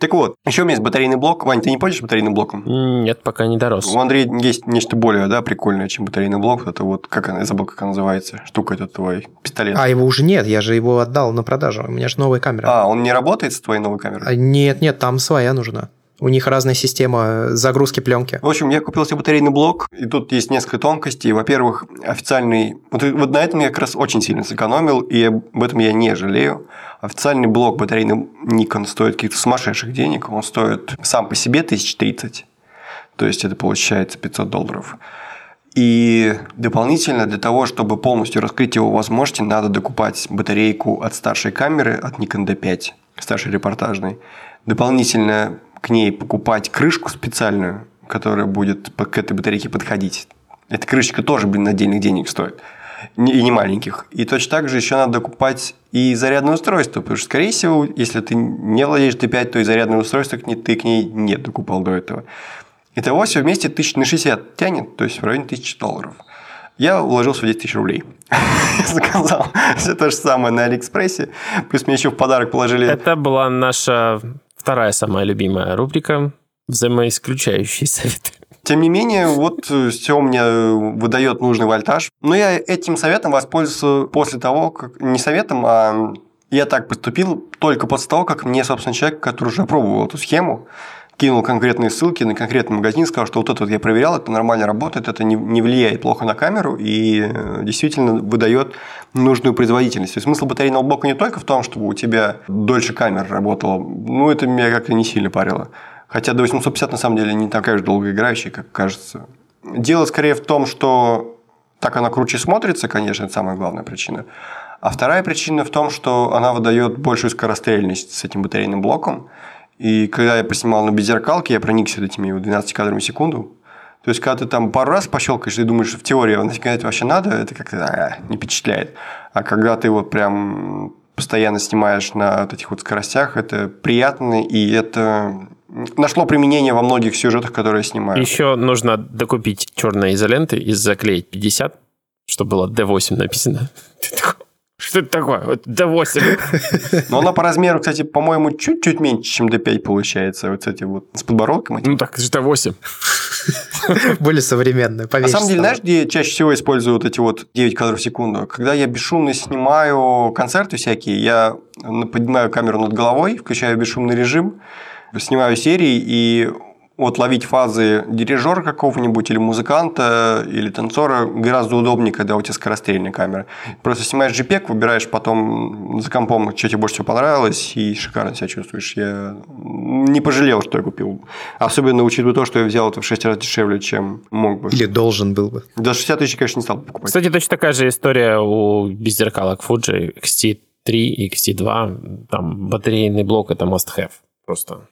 Так вот, еще у меня есть батарейный блок, Вань, ты не пользуешься батарейным блоком? Нет, пока не дорос. У Андрея есть нечто более да, прикольное, чем батарейный блок. Это вот, как она, я забыл, как она называется, штука это твой пистолет. А его уже нет, я же его отдал на продажу. У меня же новая камера. А, он не работает с твоей новой камерой? А, нет, нет, там своя нужна. У них разная система загрузки пленки. В общем, я купил себе батарейный блок, и тут есть несколько тонкостей. Во-первых, официальный... Вот, вот на этом я как раз очень сильно сэкономил, и об этом я не жалею. Официальный блок батарейный Nikon стоит каких-то сумасшедших денег. Он стоит сам по себе 1030. То есть, это получается 500 долларов. И дополнительно для того, чтобы полностью раскрыть его возможности, надо докупать батарейку от старшей камеры, от Nikon D5, старшей репортажной. Дополнительно к ней покупать крышку специальную, которая будет к этой батарейке подходить. Эта крышечка тоже, блин, отдельных денег стоит. И не маленьких. И точно так же еще надо купать и зарядное устройство, потому что, скорее всего, если ты не владеешь D5, то и зарядное устройство ты к ней не докупал до этого. Итого все вместе тысяч на 60 тянет, то есть в районе тысячи долларов. Я уложился в 10 тысяч рублей. Заказал все то же самое на Алиэкспрессе. Плюс мне еще в подарок положили... Это была наша Вторая самая любимая рубрика – взаимоисключающие советы. Тем не менее, вот э, все мне выдает нужный вольтаж. Но я этим советом воспользовался после того, как... Не советом, а я так поступил только после того, как мне, собственно, человек, который уже опробовал эту схему, кинул конкретные ссылки на конкретный магазин, сказал, что вот это вот я проверял, это нормально работает, это не, не влияет плохо на камеру и э, действительно выдает нужную производительность. То есть смысл батарейного блока не только в том, чтобы у тебя дольше камера работала, ну, это меня как-то не сильно парило. Хотя до 850 на самом деле не такая же долгоиграющая, как кажется. Дело скорее в том, что так она круче смотрится, конечно, это самая главная причина. А вторая причина в том, что она выдает большую скорострельность с этим батарейным блоком. И когда я поснимал на беззеркалке, я проникся этими 12 кадрами в секунду. То есть, когда ты там пару раз пощелкаешь, ты думаешь, что в теории нафига это вообще надо, это как-то а, не впечатляет. А когда ты вот прям постоянно снимаешь на вот этих вот скоростях, это приятно, и это нашло применение во многих сюжетах, которые я снимаю. Еще нужно докупить черные изоленты и заклеить 50, чтобы было D8 написано. Ты такой, что это такое? Вот D8. Но она по размеру, кстати, по-моему, чуть-чуть меньше, чем D5 получается. Вот эти вот с подбородком. Ну так, это же D8. Более современная. На самом деле, знаешь, где чаще всего использую вот эти вот 9 кадров в секунду? Когда я бесшумно снимаю концерты всякие, я поднимаю камеру над головой, включаю бесшумный режим, снимаю серии, и вот ловить фазы дирижера какого-нибудь или музыканта, или танцора гораздо удобнее, когда у тебя скорострельная камера. Просто снимаешь JPEG, выбираешь потом за компом, что тебе больше всего понравилось, и шикарно себя чувствуешь. Я не пожалел, что я купил. Особенно учитывая то, что я взял это в 6 раз дешевле, чем мог бы. Или должен был бы. За 60 тысяч, конечно, не стал покупать. Кстати, точно такая же история у беззеркалок Fuji XT3 и XT2. Там батарейный блок – это must-have просто.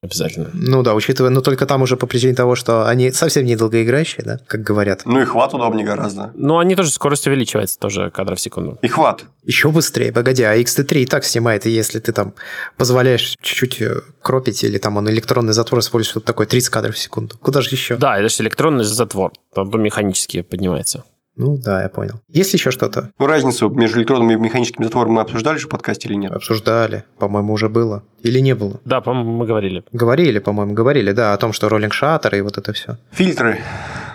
Обязательно. Ну да, учитывая, но только там уже по причине того, что они совсем недолгоиграющие, да, как говорят. Ну и хват удобнее гораздо. Ну, они тоже скорость увеличивается, тоже кадров в секунду. И хват. Еще быстрее, погоди, а X-T3 и так снимает, и если ты там позволяешь чуть-чуть э, кропить, или там он электронный затвор использует, что такое 30 кадров в секунду. Куда же еще? Да, это же электронный затвор, там механически поднимается. Ну да, я понял. Есть еще что-то? Ну, разницу между электронными и механическими затворами мы обсуждали же в подкасте или нет? Обсуждали. По-моему, уже было. Или не было? Да, по-моему, мы говорили. Говорили, по-моему, говорили, да, о том, что роллинг шаттер и вот это все. Фильтры.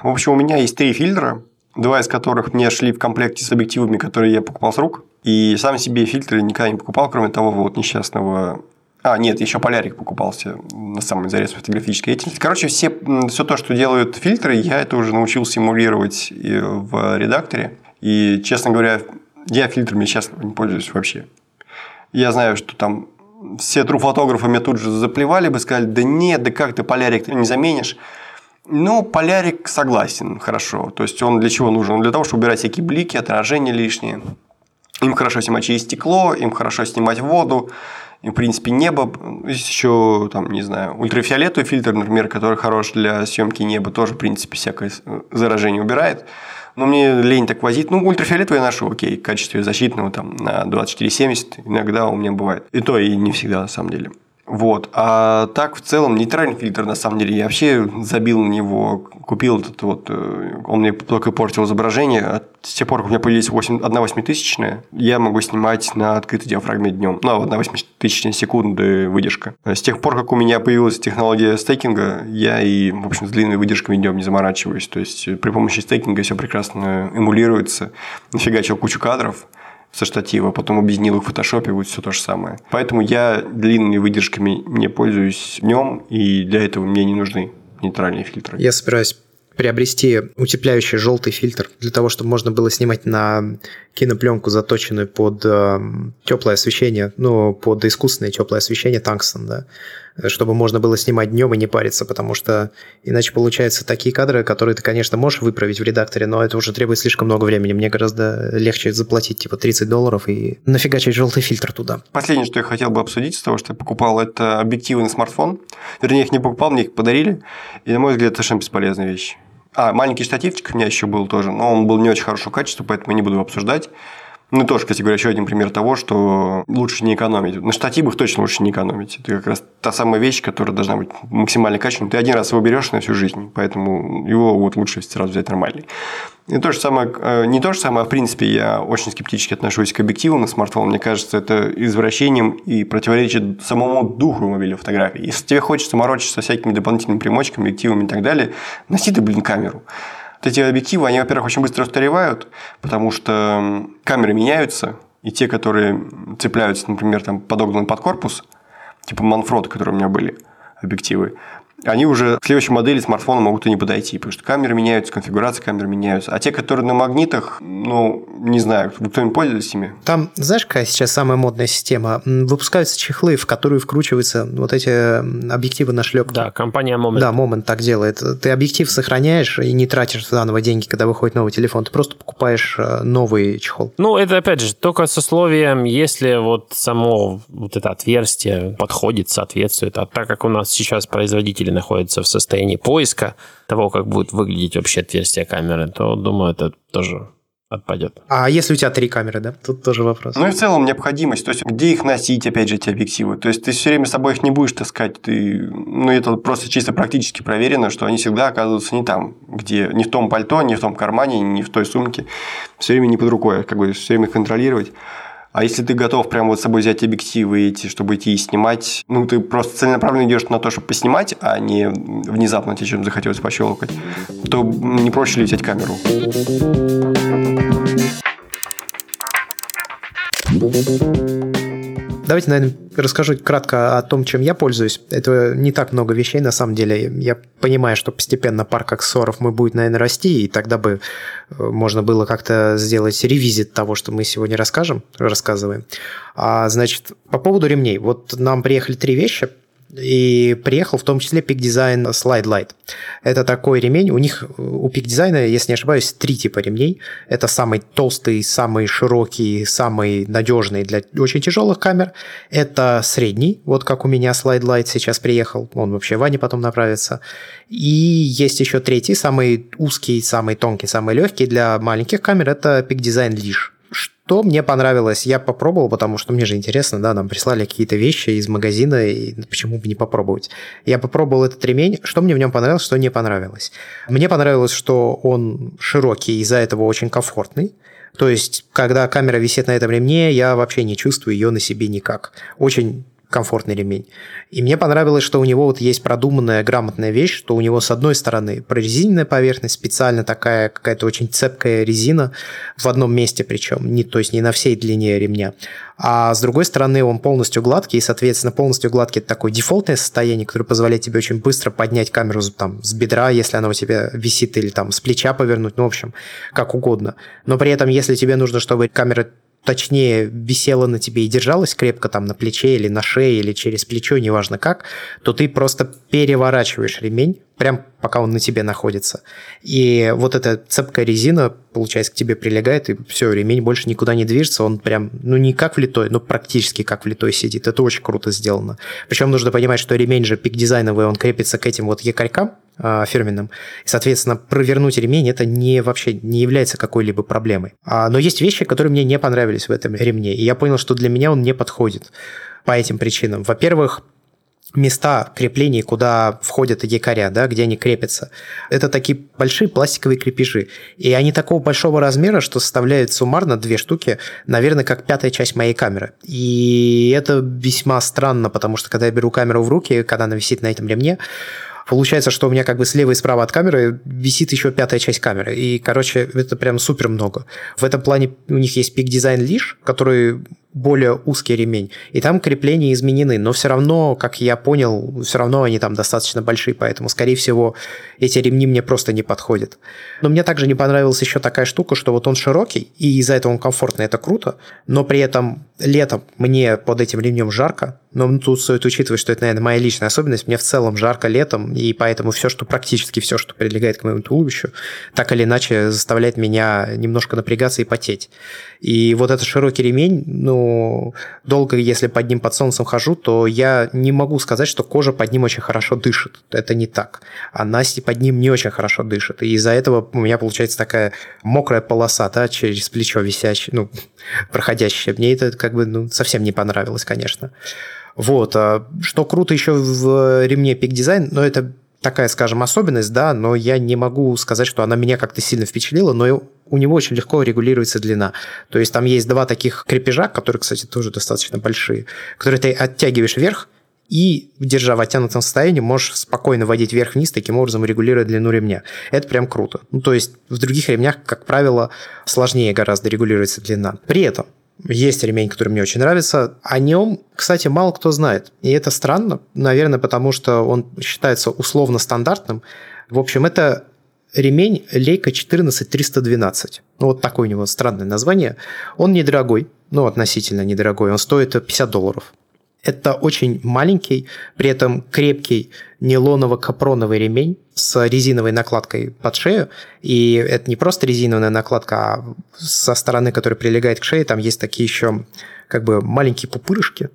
В общем, у меня есть три фильтра, два из которых мне шли в комплекте с объективами, которые я покупал с рук. И сам себе фильтры никогда не покупал, кроме того вот несчастного А, нет, еще полярик покупался на самом заре фотографической деятельности. Короче, все, все то, что делают фильтры, я это уже научился симулировать в редакторе. И, честно говоря, я фильтрами сейчас не пользуюсь вообще. Я знаю, что там все тру-фотографы меня тут же заплевали бы, сказали, да нет, да как ты полярик не заменишь. Ну, полярик согласен, хорошо. То есть, он для чего нужен? Для того, чтобы убирать всякие блики, отражения лишние. Им хорошо снимать через стекло, им хорошо снимать воду, и, в принципе, небо. Есть еще, там, не знаю, ультрафиолетовый фильтр, например, который хорош для съемки неба, тоже, в принципе, всякое заражение убирает. Но мне лень так возить. Ну, ультрафиолетовый я ношу, окей, в качестве защитного там на 2470 иногда у меня бывает. И то, и не всегда, на самом деле. Вот. А так, в целом, нейтральный фильтр, на самом деле, я вообще забил на него, купил этот вот, э, он мне только портил изображение. С тех пор, как у меня появились 8, 1 восьмитысячная, я могу снимать на открытой диафрагме днем. Ну, 1 восьмитысячная секунды выдержка. С тех пор, как у меня появилась технология стейкинга, я и, в общем, с длинными выдержками днем не заморачиваюсь. То есть, при помощи стейкинга все прекрасно эмулируется. Нафигачил кучу кадров – со штатива, потом объединил их в фотошопе, будет все то же самое. Поэтому я длинными выдержками не пользуюсь днем, и для этого мне не нужны нейтральные фильтры. Я собираюсь приобрести утепляющий желтый фильтр для того, чтобы можно было снимать на кинопленку, заточенную под э, теплое освещение, ну, под искусственное теплое освещение тангстон, да, чтобы можно было снимать днем и не париться, потому что иначе получаются такие кадры, которые ты, конечно, можешь выправить в редакторе, но это уже требует слишком много времени. Мне гораздо легче заплатить типа 30 долларов и нафигачить желтый фильтр туда. Последнее, что я хотел бы обсудить с того, что я покупал, это объективы на смартфон. Вернее, их не покупал, мне их подарили. И, на мой взгляд, это совершенно бесполезная вещь. А, маленький штативчик у меня еще был тоже, но он был не очень хорошего качества, поэтому я не буду его обсуждать. Ну, тоже, кстати говоря, еще один пример того, что лучше не экономить. На штативах точно лучше не экономить. Это как раз та самая вещь, которая должна быть максимально качественной. Ты один раз его берешь на всю жизнь, поэтому его вот лучше сразу взять нормальный. И то же самое, э, не то же самое, а в принципе я очень скептически отношусь к объективу на смартфон. Мне кажется, это извращением и противоречит самому духу мобильной фотографии. Если тебе хочется морочиться всякими дополнительными примочками, объективами и так далее, носи ты, блин, камеру эти объективы, они, во-первых, очень быстро устаревают, потому что камеры меняются, и те, которые цепляются, например, там, подогнаны под корпус, типа Манфрод, которые у меня были, объективы, они уже к следующей модели смартфона могут и не подойти, потому что камеры меняются, конфигурации камер меняются. А те, которые на магнитах, ну, не знаю, кто-нибудь пользуется ими? Там, знаешь, какая сейчас самая модная система? Выпускаются чехлы, в которые вкручиваются вот эти объективы на шлепке. Да, компания Moment. Да, Moment так делает. Ты объектив сохраняешь и не тратишь заново деньги, когда выходит новый телефон. Ты просто покупаешь э, новый чехол. Ну, это, опять же, только с условием, если вот само вот это отверстие подходит, соответствует. А так как у нас сейчас производители находится в состоянии поиска того, как будет выглядеть вообще отверстие камеры, то, думаю, это тоже отпадет. А если у тебя три камеры, да? Тут тоже вопрос. Ну и в целом необходимость, то есть где их носить, опять же, эти объективы. То есть ты все время с собой их не будешь таскать, ты, ну это просто чисто практически проверено, что они всегда оказываются не там, где, не в том пальто, не в том кармане, не в той сумке, все время не под рукой, как бы все время их контролировать. А если ты готов прямо вот с собой взять объективы эти, чтобы идти и снимать, ну, ты просто целенаправленно идешь на то, чтобы поснимать, а не внезапно тебе чем захотелось пощелкать, то не проще ли взять камеру? Давайте, наверное, расскажу кратко о том, чем я пользуюсь. Это не так много вещей, на самом деле. Я понимаю, что постепенно парк аксессуаров мой будет, наверное, расти, и тогда бы э, можно было как-то сделать ревизит того, что мы сегодня расскажем, рассказываем. А, значит, по поводу ремней. Вот нам приехали три вещи – и приехал в том числе Peak Design Slide Light. Это такой ремень, у них, у Peak Design, если не ошибаюсь, три типа ремней. Это самый толстый, самый широкий, самый надежный для очень тяжелых камер. Это средний, вот как у меня Slide Light сейчас приехал, он вообще Ване потом направится. И есть еще третий, самый узкий, самый тонкий, самый легкий для маленьких камер, это Peak Design Leash. Что мне понравилось, я попробовал, потому что мне же интересно, да, нам прислали какие-то вещи из магазина, и почему бы не попробовать. Я попробовал этот ремень, что мне в нем понравилось, что не понравилось. Мне понравилось, что он широкий, из-за этого очень комфортный. То есть, когда камера висит на этом ремне, я вообще не чувствую ее на себе никак. Очень комфортный ремень. И мне понравилось, что у него вот есть продуманная, грамотная вещь, что у него с одной стороны прорезиненная поверхность, специально такая какая-то очень цепкая резина в одном месте причем, не, то есть не на всей длине ремня. А с другой стороны он полностью гладкий, и, соответственно, полностью гладкий – это такое дефолтное состояние, которое позволяет тебе очень быстро поднять камеру там, с бедра, если она у тебя висит, или там с плеча повернуть, ну, в общем, как угодно. Но при этом, если тебе нужно, чтобы камера точнее висела на тебе и держалась крепко там на плече или на шее или через плечо, неважно как, то ты просто переворачиваешь ремень, прям пока он на тебе находится. И вот эта цепкая резина, получается, к тебе прилегает, и все, ремень больше никуда не движется, он прям, ну, не как влитой, но практически как влитой сидит. Это очень круто сделано. Причем нужно понимать, что ремень же пик дизайновый, он крепится к этим вот якорькам, фирменным. И, соответственно, провернуть ремень это не вообще не является какой-либо проблемой. А, но есть вещи, которые мне не понравились в этом ремне, и я понял, что для меня он не подходит по этим причинам. Во-первых, места креплений, куда входят якоря, да, где они крепятся. Это такие большие пластиковые крепежи. И они такого большого размера, что составляют суммарно две штуки, наверное, как пятая часть моей камеры. И это весьма странно, потому что когда я беру камеру в руки, когда она висит на этом ремне, Получается, что у меня как бы слева и справа от камеры висит еще пятая часть камеры. И, короче, это прям супер много. В этом плане у них есть пик дизайн лиш, который более узкий ремень. И там крепления изменены, но все равно, как я понял, все равно они там достаточно большие, поэтому, скорее всего, эти ремни мне просто не подходят. Но мне также не понравилась еще такая штука, что вот он широкий, и из-за этого он комфортный, это круто, но при этом летом мне под этим ремнем жарко, но тут стоит учитывать, что это, наверное, моя личная особенность. Мне в целом жарко летом, и поэтому все, что практически все, что прилегает к моему туловищу, так или иначе заставляет меня немножко напрягаться и потеть. И вот этот широкий ремень, ну, долго, если под ним под солнцем хожу, то я не могу сказать, что кожа под ним очень хорошо дышит. Это не так. Она под ним не очень хорошо дышит. И из-за этого у меня получается такая мокрая полоса, да, через плечо висящая, ну, проходящая. Мне это как бы ну, совсем не понравилось, конечно. Вот. А что круто еще в ремне Peak Design, но это такая, скажем, особенность, да, но я не могу сказать, что она меня как-то сильно впечатлила, но у него очень легко регулируется длина. То есть там есть два таких крепежа, которые, кстати, тоже достаточно большие, которые ты оттягиваешь вверх, и, держа в оттянутом состоянии, можешь спокойно водить вверх-вниз, таким образом регулируя длину ремня. Это прям круто. Ну, то есть в других ремнях, как правило, сложнее гораздо регулируется длина. При этом есть ремень, который мне очень нравится. О нем, кстати, мало кто знает. И это странно, наверное, потому что он считается условно стандартным. В общем, это ремень Leica 14312. Ну, вот такое у него странное название. Он недорогой, ну, относительно недорогой. Он стоит 50 долларов. Это очень маленький, при этом крепкий нейлоново-капроновый ремень с резиновой накладкой под шею. И это не просто резиновая накладка, а со стороны, которая прилегает к шее, там есть такие еще как бы маленькие пупырышки,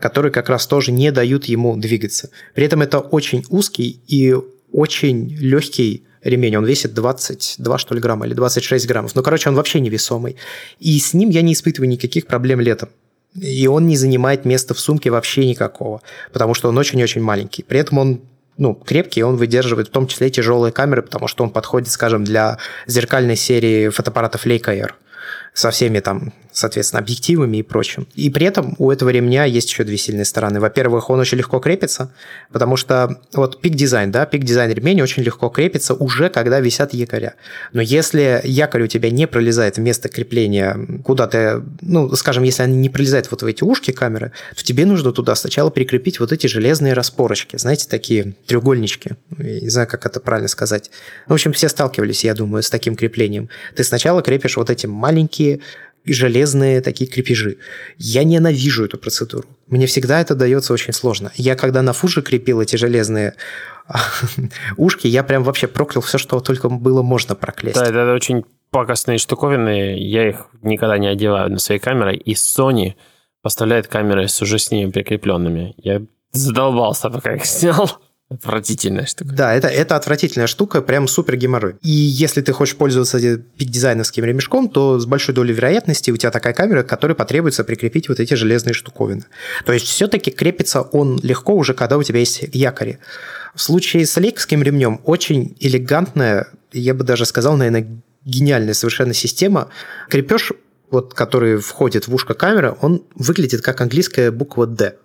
которые как раз тоже не дают ему двигаться. При этом это очень узкий и очень легкий ремень. Он весит 22, что ли, грамма или 26 граммов. Ну, короче, он вообще невесомый. И с ним я не испытываю никаких проблем летом. И он не занимает места в сумке вообще никакого, потому что он очень-очень маленький. При этом он ну, крепкий, он выдерживает в том числе тяжелые камеры, потому что он подходит, скажем, для зеркальной серии фотоаппаратов Leica Air со всеми там соответственно, объективами и прочим. И при этом у этого ремня есть еще две сильные стороны. Во-первых, он очень легко крепится, потому что вот пик дизайн, да, пик дизайн ремень очень легко крепится уже, когда висят якоря. Но если якорь у тебя не пролезает в место крепления куда-то, ну, скажем, если они не пролезают вот в эти ушки камеры, то тебе нужно туда сначала прикрепить вот эти железные распорочки, знаете, такие треугольнички. Я не знаю, как это правильно сказать. В общем, все сталкивались, я думаю, с таким креплением. Ты сначала крепишь вот эти маленькие железные такие крепежи. Я ненавижу эту процедуру. Мне всегда это дается очень сложно. Я когда на фуже крепил эти железные ушки, я прям вообще проклял все, что только было можно проклясть. Да, это очень пакостные штуковины. Я их никогда не одеваю на свои камеры. И Sony поставляет камеры с уже с ними прикрепленными. Я задолбался, пока их снял. Отвратительная штука. Да, это, это отвратительная штука, прям супер геморрой. И если ты хочешь пользоваться пик-дизайновским ремешком, то с большой долей вероятности у тебя такая камера, к которой потребуется прикрепить вот эти железные штуковины. То есть все-таки крепится он легко уже, когда у тебя есть якори. В случае с лейковским ремнем очень элегантная, я бы даже сказал, наверное, гениальная совершенно система. Крепеж, вот, который входит в ушко камеры, он выглядит как английская буква D.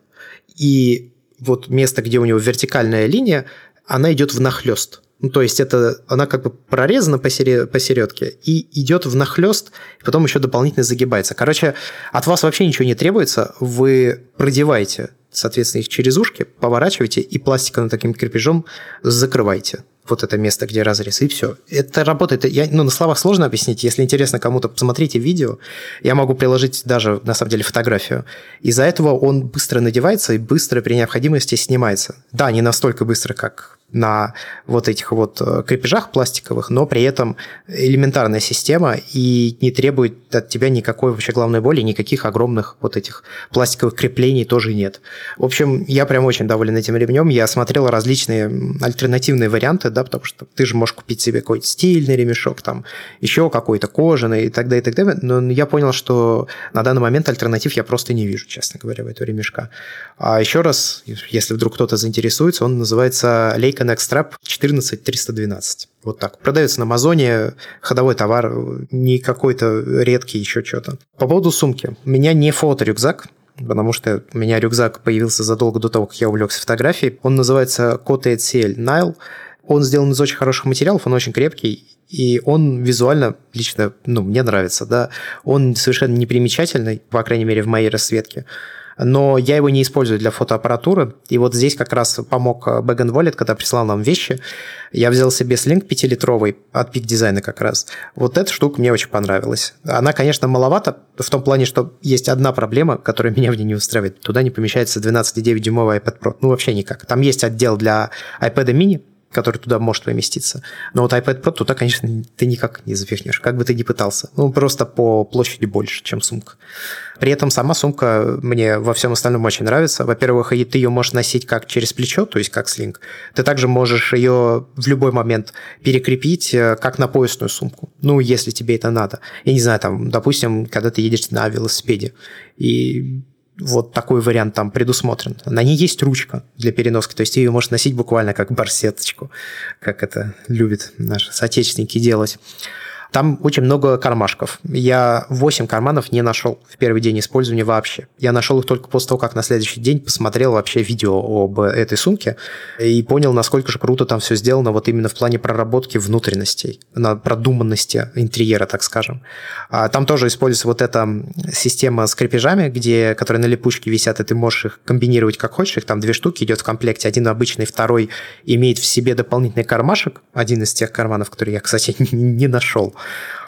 и вот место, где у него вертикальная линия, она идет в нахлест. Ну, то есть это она как бы прорезана посередке и идет в нахлест, потом еще дополнительно загибается. Короче, от вас вообще ничего не требуется, вы продеваете, соответственно, их через ушки, поворачиваете и пластиковым таким крепежом закрываете вот это место, где разрез, и все. Это работает. Я, ну, на словах сложно объяснить. Если интересно кому-то, посмотрите видео. Я могу приложить даже, на самом деле, фотографию. Из-за этого он быстро надевается и быстро при необходимости снимается. Да, не настолько быстро, как на вот этих вот э, крепежах пластиковых, но при этом элементарная система и не требует от тебя никакой вообще главной боли, никаких огромных вот этих пластиковых креплений тоже нет. В общем, я прям очень доволен этим ремнем. Я смотрел различные альтернативные варианты, да, потому что ты же можешь купить себе какой-то стильный ремешок, там еще какой-то кожаный и так далее, и так далее. Но я понял, что на данный момент альтернатив я просто не вижу, честно говоря, в этого ремешка. А еще раз, если вдруг кто-то заинтересуется, он называется Lake Leica Nextrap 14312. Вот так. Продается на Амазоне, ходовой товар, не какой-то редкий еще что-то. По поводу сумки. У меня не фото-рюкзак, потому что у меня рюкзак появился задолго до того, как я увлекся фотографией. Он называется Cote CL Nile. Он сделан из очень хороших материалов, он очень крепкий, и он визуально лично, ну, мне нравится, да. Он совершенно непримечательный, по крайней мере, в моей расцветке но я его не использую для фотоаппаратуры. И вот здесь как раз помог э, Bag Wallet, когда прислал нам вещи. Я взял себе слинг 5-литровый от Peak Design как раз. Вот эта штука мне очень понравилась. Она, конечно, маловато в том плане, что есть одна проблема, которая меня в ней не устраивает. Туда не помещается 12,9-дюймовый iPad Pro. Ну, вообще никак. Там есть отдел для iPad mini, который туда может поместиться. Но вот iPad Pro туда, конечно, ты никак не запихнешь, как бы ты ни пытался. Ну, просто по площади больше, чем сумка. При этом сама сумка мне во всем остальном очень нравится. Во-первых, ты ее можешь носить как через плечо, то есть как слинг. Ты также можешь ее в любой момент перекрепить э, как на поясную сумку. Ну, если тебе это надо. Я не знаю, там, допустим, когда ты едешь на велосипеде, и вот такой вариант там предусмотрен. На ней есть ручка для переноски, то есть ее можно носить буквально как барсеточку, как это любят наши соотечественники делать. Там очень много кармашков. Я 8 карманов не нашел в первый день использования вообще. Я нашел их только после того, как на следующий день посмотрел вообще видео об этой сумке и понял, насколько же круто там все сделано вот именно в плане проработки внутренностей, на продуманности интерьера, так скажем. А там тоже используется вот эта система с крепежами, где, которые на липучке висят, и ты можешь их комбинировать как хочешь. Их там две штуки идет в комплекте. Один обычный, второй имеет в себе дополнительный кармашек. Один из тех карманов, которые я, кстати, не нашел.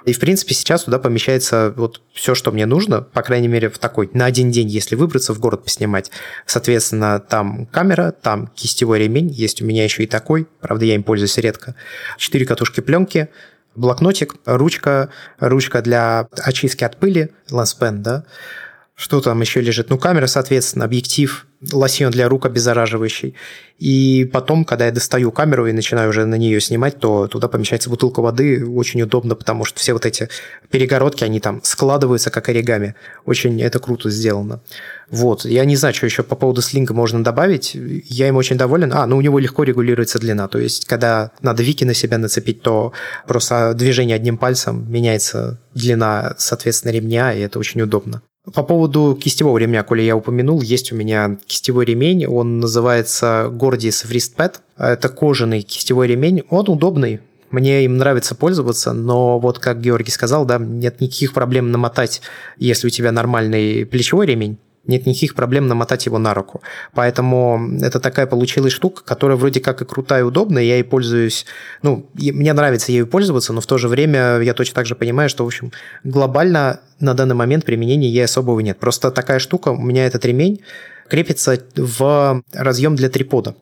И, в принципе, сейчас туда помещается вот все, что мне нужно, по крайней мере, в такой, на один день, если выбраться в город поснимать. Соответственно, там камера, там кистевой ремень, есть у меня еще и такой, правда, я им пользуюсь редко. Четыре катушки пленки, блокнотик, ручка, ручка для очистки от пыли, ланспен, да, что там еще лежит? Ну, камера, соответственно, объектив, лосьон для рук обеззараживающий. И потом, когда я достаю камеру и начинаю уже на нее снимать, то туда помещается бутылка воды. Очень удобно, потому что все вот эти перегородки, они там складываются как оригами. Очень это круто сделано. Вот. Я не знаю, что еще по поводу слинга можно добавить. Я им очень доволен. А, ну у него легко регулируется длина. То есть, когда надо вики на себя нацепить, то просто движение одним пальцем меняется длина, соответственно, ремня, и это очень удобно. По поводу кистевого ремня, коли я упомянул, есть у меня кистевой ремень, он называется Gordius Wrist Pad. Это кожаный кистевой ремень, он удобный, мне им нравится пользоваться, но вот как Георгий сказал, да, нет никаких проблем намотать, если у тебя нормальный плечевой ремень, нет никаких проблем намотать его на руку. Поэтому это такая получилась штука, которая вроде как и крутая и удобная, я ей пользуюсь, ну, мне нравится ею пользоваться, но в то же время я точно так же понимаю, что, в общем, глобально на данный момент применения ей особого нет. Просто такая штука, у меня этот ремень крепится в разъем для трипода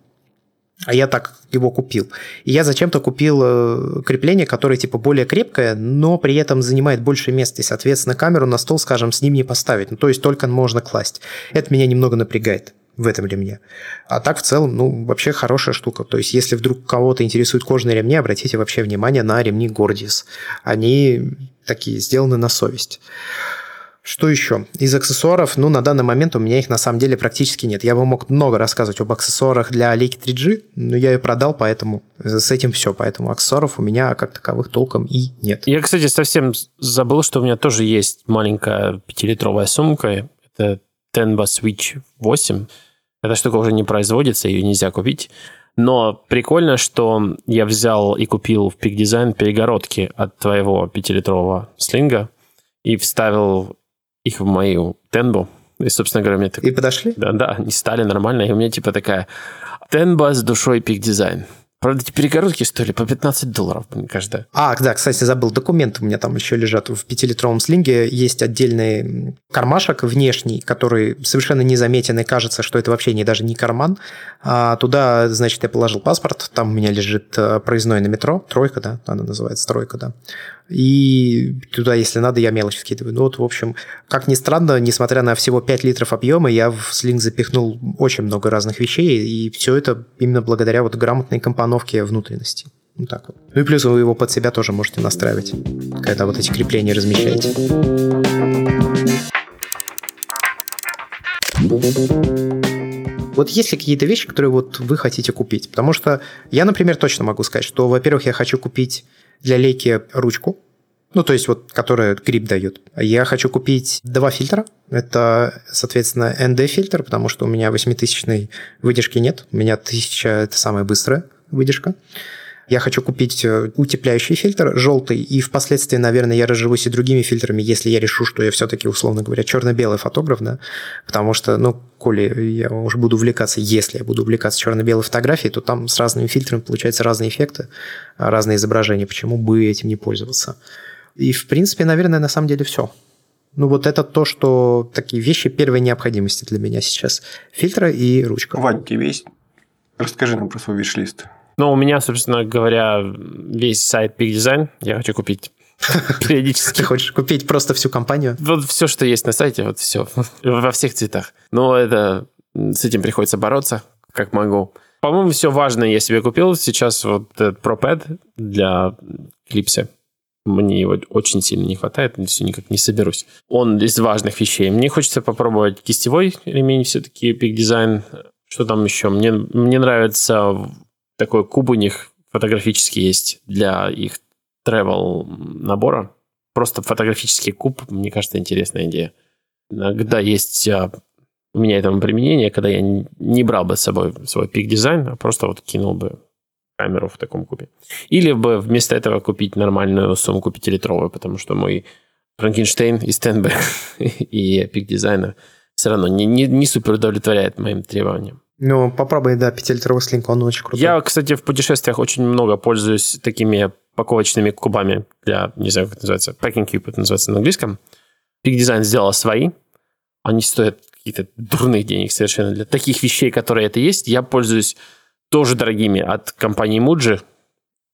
а я так его купил. И я зачем-то купил э, крепление, которое типа более крепкое, но при этом занимает больше места, и, соответственно, камеру на стол, скажем, с ним не поставить. Ну, то есть только можно класть. Это меня немного напрягает в этом ремне. А так, в целом, ну, вообще хорошая штука. То есть, если вдруг кого-то интересуют кожаные ремни, обратите вообще внимание на ремни Gordius. Они такие, сделаны на совесть. Что еще? Из аксессуаров, ну, на данный момент у меня их на самом деле практически нет. Я бы мог много рассказывать об аксессуарах для Leica 3G, но я ее продал, поэтому с этим все. Поэтому аксессуаров у меня как таковых толком и нет. Я, кстати, совсем забыл, что у меня тоже есть маленькая пятилитровая сумка. Это Tenba Switch 8. Эта штука уже не производится, ее нельзя купить. Но прикольно, что я взял и купил в Peak Design перегородки от твоего пятилитрового слинга и вставил их в мою тенбу. И, собственно говоря, мне так... И подошли? Да, да, они стали нормально, и у меня типа такая тенба с душой Peak Design. Правда, эти перегородки стоили по 15 долларов, кажется. А, да, кстати, забыл, документы у меня там еще лежат. В пятилитровом слинге есть отдельный кармашек внешний, который совершенно незаметен, и кажется, что это вообще не даже не карман. А туда, значит, я положил паспорт, там у меня лежит э, проездной на метро, тройка, да, она называется, тройка, да. И туда, если надо, я мелочь скидываю. Ну вот, в общем, как ни странно, несмотря на всего 5 литров объема, я в слинг запихнул очень много разных вещей, и все это именно благодаря вот грамотной компоновке внутренности. Вот так вот. Ну и плюс вы его под себя тоже можете настраивать, когда вот эти крепления размещаете. Вот есть ли какие-то вещи, которые вот вы хотите купить? Потому что я, например, точно могу сказать, что, во-первых, я хочу купить для лейки ручку, ну, то есть вот, которая грипп дает. Я хочу купить два фильтра. Это, соответственно, ND-фильтр, потому что у меня 8000 выдержки нет. У меня 1000 – это самая быстрая выдержка. Я хочу купить э, утепляющий фильтр желтый, и впоследствии, наверное, я разживусь и другими фильтрами, если я решу, что я все-таки, условно говоря, черно-белый фотограф, да, потому что, ну, коли я уже буду увлекаться, если я буду увлекаться черно-белой фотографией, то там с разными фильтрами получаются разные эффекты, разные изображения, почему бы этим не пользоваться. И, в принципе, наверное, на самом деле все. Ну, вот это то, что такие вещи первой необходимости для меня сейчас. Фильтры и ручка. Вань, тебе есть? Расскажи нам про свой виш-лист. Ну, у меня, собственно говоря, весь сайт Peak Design я хочу купить периодически. Ты хочешь купить просто всю компанию? Вот все, что есть на сайте, вот все, во всех цветах. Но это с этим приходится бороться, как могу. По-моему, все важное я себе купил. Сейчас вот этот ProPad для клипса. Мне его очень сильно не хватает, все никак не соберусь. Он из важных вещей. Мне хочется попробовать кистевой ремень все-таки, Peak Design. Что там еще? Мне, мне нравится такой куб у них фотографический есть для их travel набора. Просто фотографический куб, мне кажется, интересная идея. Иногда есть а, у меня этому применение, когда я не брал бы с собой свой пик дизайн, а просто вот кинул бы камеру в таком кубе. Или бы вместо этого купить нормальную сумку пятилитровую, потому что мой Франкенштейн и Стенберг и пик дизайна все равно не, не, не супер удовлетворяет моим требованиям. Ну, попробуй, да, пятилитровый слинг, он очень крутой. Я, кстати, в путешествиях очень много пользуюсь такими паковочными кубами для, не знаю, как это называется, packing cube, это называется на английском. Peak Design сделала свои. Они стоят какие-то дурных денег совершенно. Для таких вещей, которые это есть, я пользуюсь тоже дорогими от компании Muji,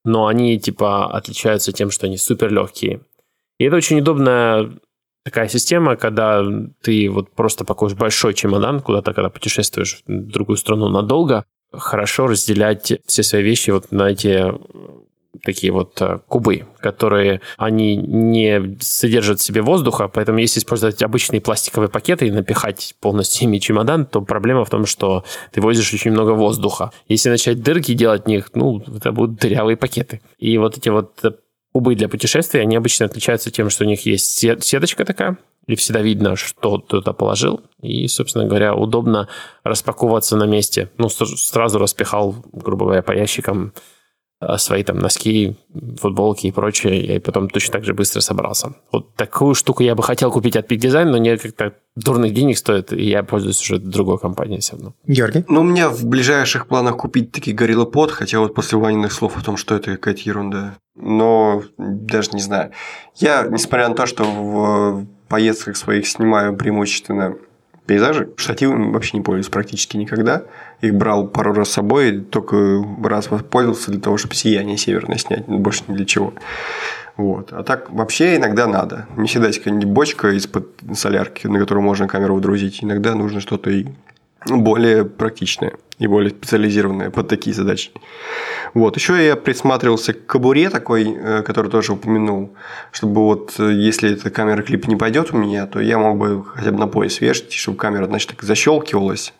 но они, типа, отличаются тем, что они супер легкие. И это очень удобная такая система, когда ты вот просто пакуешь большой чемодан куда-то, когда путешествуешь в другую страну надолго, хорошо разделять все свои вещи вот на эти такие вот э, кубы, которые они не содержат в себе воздуха, поэтому если использовать обычные пластиковые пакеты и напихать полностью ими чемодан, то проблема в том, что ты возишь очень много воздуха. Если начать дырки делать в них, ну, это будут дырявые пакеты. И вот эти вот кубы для путешествий, они обычно отличаются тем, что у них есть сеточка такая, и всегда видно, что туда положил. И, собственно говоря, удобно распаковываться на месте. Ну, сразу распихал, грубо говоря, по ящикам свои там носки, футболки и прочее, и потом точно так же быстро собрался. Вот такую штуку я бы хотел купить от Peak Design, но не как-то дурных денег стоит, и я пользуюсь уже другой компанией все равно. Георгий? Ну, у меня в ближайших планах купить такие Gorilla Pod, хотя вот после Ваниных слов о том, что это какая-то ерунда. Но даже не знаю. Я, несмотря на то, что в поездках своих снимаю преимущественно пейзажи, штативами вообще не пользуюсь практически никогда – их брал пару раз с собой, только раз воспользовался для того, чтобы сияние северное снять, больше ни для чего. Вот. А так вообще иногда надо. Не всегда есть какая-нибудь бочка из-под солярки, на которую можно камеру выдрузить. Иногда нужно что-то и более практичное и более специализированное под такие задачи. Вот. Еще я присматривался к кобуре такой, э, который тоже упомянул, чтобы вот э, если эта камера клип не пойдет у меня, то я мог бы хотя бы на пояс вешать, чтобы камера, значит, так защелкивалась,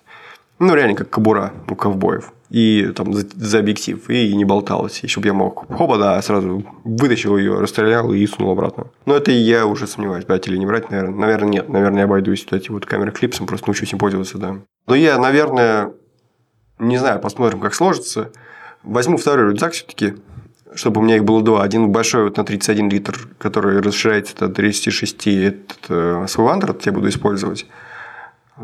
Ну, реально, как кобура у ковбоев. И там за, за объектив, и не болталась. Еще бы я мог, хоба, да, сразу вытащил ее, расстрелял и сунул обратно. Но это я уже сомневаюсь, брать или не брать, наверное. Наверное, нет. Наверное, я обойдусь вот эти вот камеры клипсом, просто научусь им пользоваться, да. Но я, наверное, не знаю, посмотрим, как сложится. Возьму второй рюкзак все-таки, чтобы у меня их было два. Один большой вот на 31 литр, который расширяется до 36, этот э, вандер я буду использовать.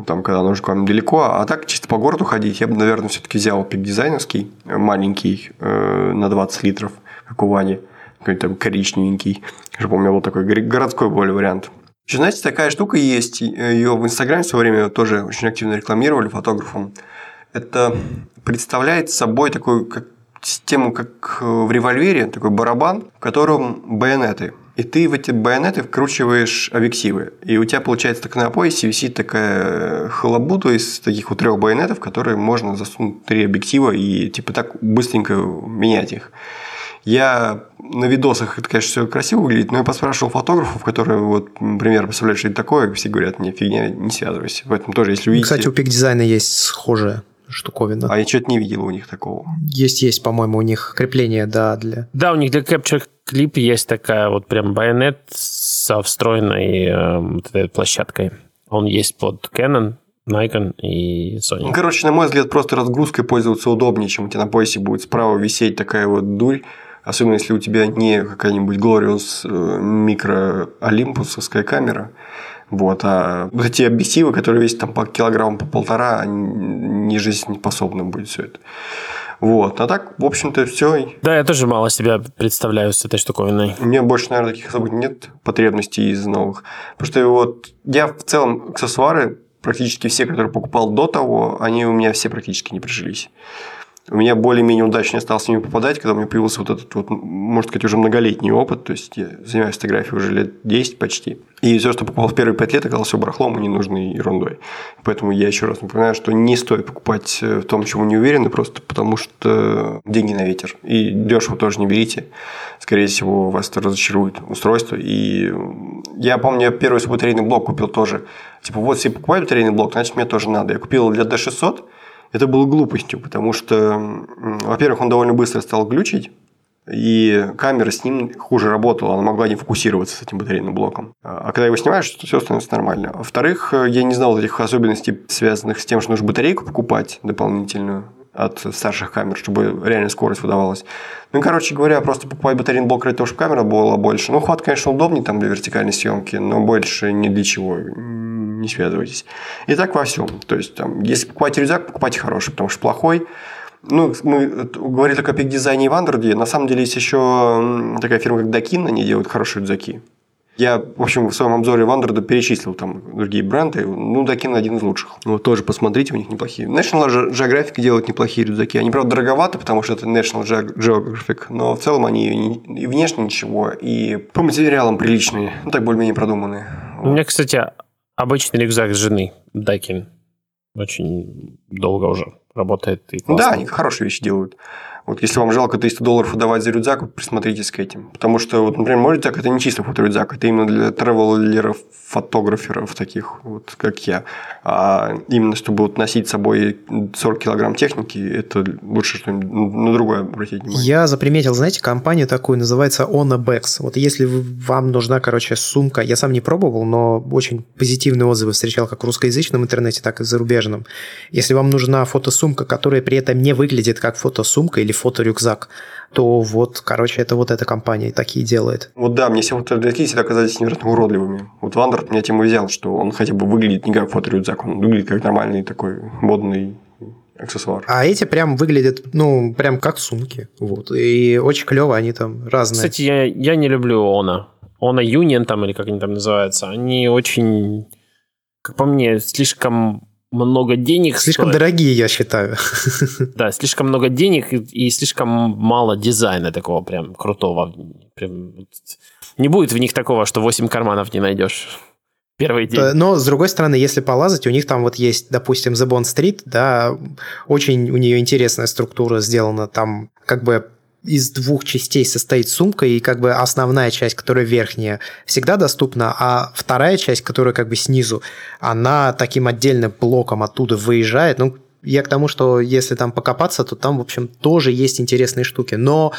Там, когда нужно к вам далеко. А так, чисто по городу ходить, я бы, наверное, все-таки взял пик дизайновский, маленький, э, на 20 литров, как у Вани. Какой-то там коричневенький. Чтобы у меня был такой городской более вариант. Еще, знаете, такая штука есть. Ее в Инстаграме в свое время тоже очень активно рекламировали фотографам. Это представляет собой такую как систему, как в револьвере, такой барабан, в котором байонеты. И ты в эти байонеты вкручиваешь объективы. И у тебя, получается, так на поясе висит такая халабута из таких вот трех байонетов, которые можно засунуть три объектива и типа так быстренько менять их. Я на видосах это, конечно, все красиво выглядит, но я поспрашивал фотографов, которые вот, например, представляют, что это такое, все говорят, не, фигня, не связывайся. Поэтому тоже, если увидите... Кстати, у пик дизайна есть схожее штуковина. А я что-то не видел у них такого. Есть, есть, по-моему, у них крепление, да, для... Да, у них для Capture Clip есть такая вот прям байонет со встроенной э, вот этой площадкой. Он есть под Canon, Nikon и Sony. Ну, короче, на мой взгляд, просто разгрузкой пользоваться удобнее, чем у тебя на поясе будет справа висеть такая вот дурь. Особенно если у тебя не какая-нибудь Glorious микро э, олимпусовская камера, вот, а вот эти объективы, которые весят там по килограмму, по полтора, не жизнеспособны будет все это. Вот. А так, в общем-то, все. Да, я тоже мало себя представляю с этой штуковиной. У меня больше, наверное, таких особых нет потребностей из новых. Потому что вот я в целом аксессуары, практически все, которые покупал до того, они у меня все практически не прижились у меня более-менее удачно стал с ними попадать, когда у меня появился вот этот вот, можно сказать, уже многолетний опыт, то есть я занимаюсь фотографией уже лет 10 почти. И все, что покупал в первые 5 лет, оказалось все барахлом и ненужной ерундой. Поэтому я еще раз напоминаю, что не стоит покупать э, в том, чему не уверены, просто потому что деньги на ветер. И дешево тоже не берите. Скорее всего, вас это разочарует устройство. И я помню, я первый свой батарейный блок купил тоже. Типа, вот, если покупаю батарейный блок, значит, мне тоже надо. Я купил для D600, это было глупостью, потому что, во-первых, он довольно быстро стал глючить, и камера с ним хуже работала, она могла не фокусироваться с этим батарейным блоком. А когда его снимаешь, то все становится нормально. Во-вторых, я не знал этих особенностей, связанных с тем, что нужно батарейку покупать дополнительную от старших камер, чтобы реально скорость выдавалась. Ну, короче говоря, просто покупать батарейный блок ради того, чтобы камера была больше. Ну, хват, конечно, удобнее там для вертикальной съемки, но больше ни для чего не связывайтесь. И так во всем. То есть, там, если покупаете рюкзак, покупайте хороший, потому что плохой ну, мы говорили только о пик-дизайне и Вандерде. На самом деле есть еще такая фирма, как Дакин, они делают хорошие рюкзаки. Я, в общем, в своем обзоре Вандерда перечислил там другие бренды. Ну, Дакин один из лучших. Ну, тоже посмотрите, у них неплохие. National Geographic делают неплохие рюкзаки. Они, правда, дороговаты, потому что это National Geographic, но в целом они и внешне ничего, и по материалам приличные, ну, так более-менее продуманные. У меня, кстати, обычный рюкзак с жены Дакин. Очень долго уже работает. И классно. да, они хорошие вещи делают. Вот если вам жалко 300 долларов отдавать за рюкзак, присмотритесь к этим. Потому что, вот, например, мой рюкзак – это не чисто фоторюкзак, это именно для тревелеров, фотограферов таких, вот как я. А именно, чтобы вот носить с собой 40 килограмм техники, это лучше что-нибудь на другое обратить внимание. Я заприметил, знаете, компанию такую, называется Onabex. Вот если вам нужна, короче, сумка, я сам не пробовал, но очень позитивные отзывы встречал как в русскоязычном интернете, так и в зарубежном. Если вам нужна фотосумка, которая при этом не выглядит как фотосумка или или фоторюкзак, то вот, короче, это вот эта компания такие делает. Вот да, мне все фоторюкзаки всегда казались невероятно уродливыми. Вот Вандер меня тем и взял, что он хотя бы выглядит не как фоторюкзак, он выглядит как нормальный такой модный аксессуар. А эти прям выглядят, ну, прям как сумки. Вот. И очень клево, они там разные. Кстати, я, я не люблю Она. Она Union там, или как они там называются, они очень, как по мне, слишком много денег. Слишком стоит. дорогие, я считаю. Да, слишком много денег и, и слишком мало дизайна такого прям крутого. Прям, не будет в них такого, что 8 карманов не найдешь. Первый день. Но, с другой стороны, если полазать, у них там вот есть, допустим, The Bond Street, да, очень у нее интересная структура сделана. Там как бы из двух частей состоит сумка, и как бы основная часть, которая верхняя, всегда доступна, а вторая часть, которая как бы снизу, она таким отдельным блоком оттуда выезжает, ну, Я к тому, что если там покопаться, то там, в общем, тоже есть интересные штуки. Но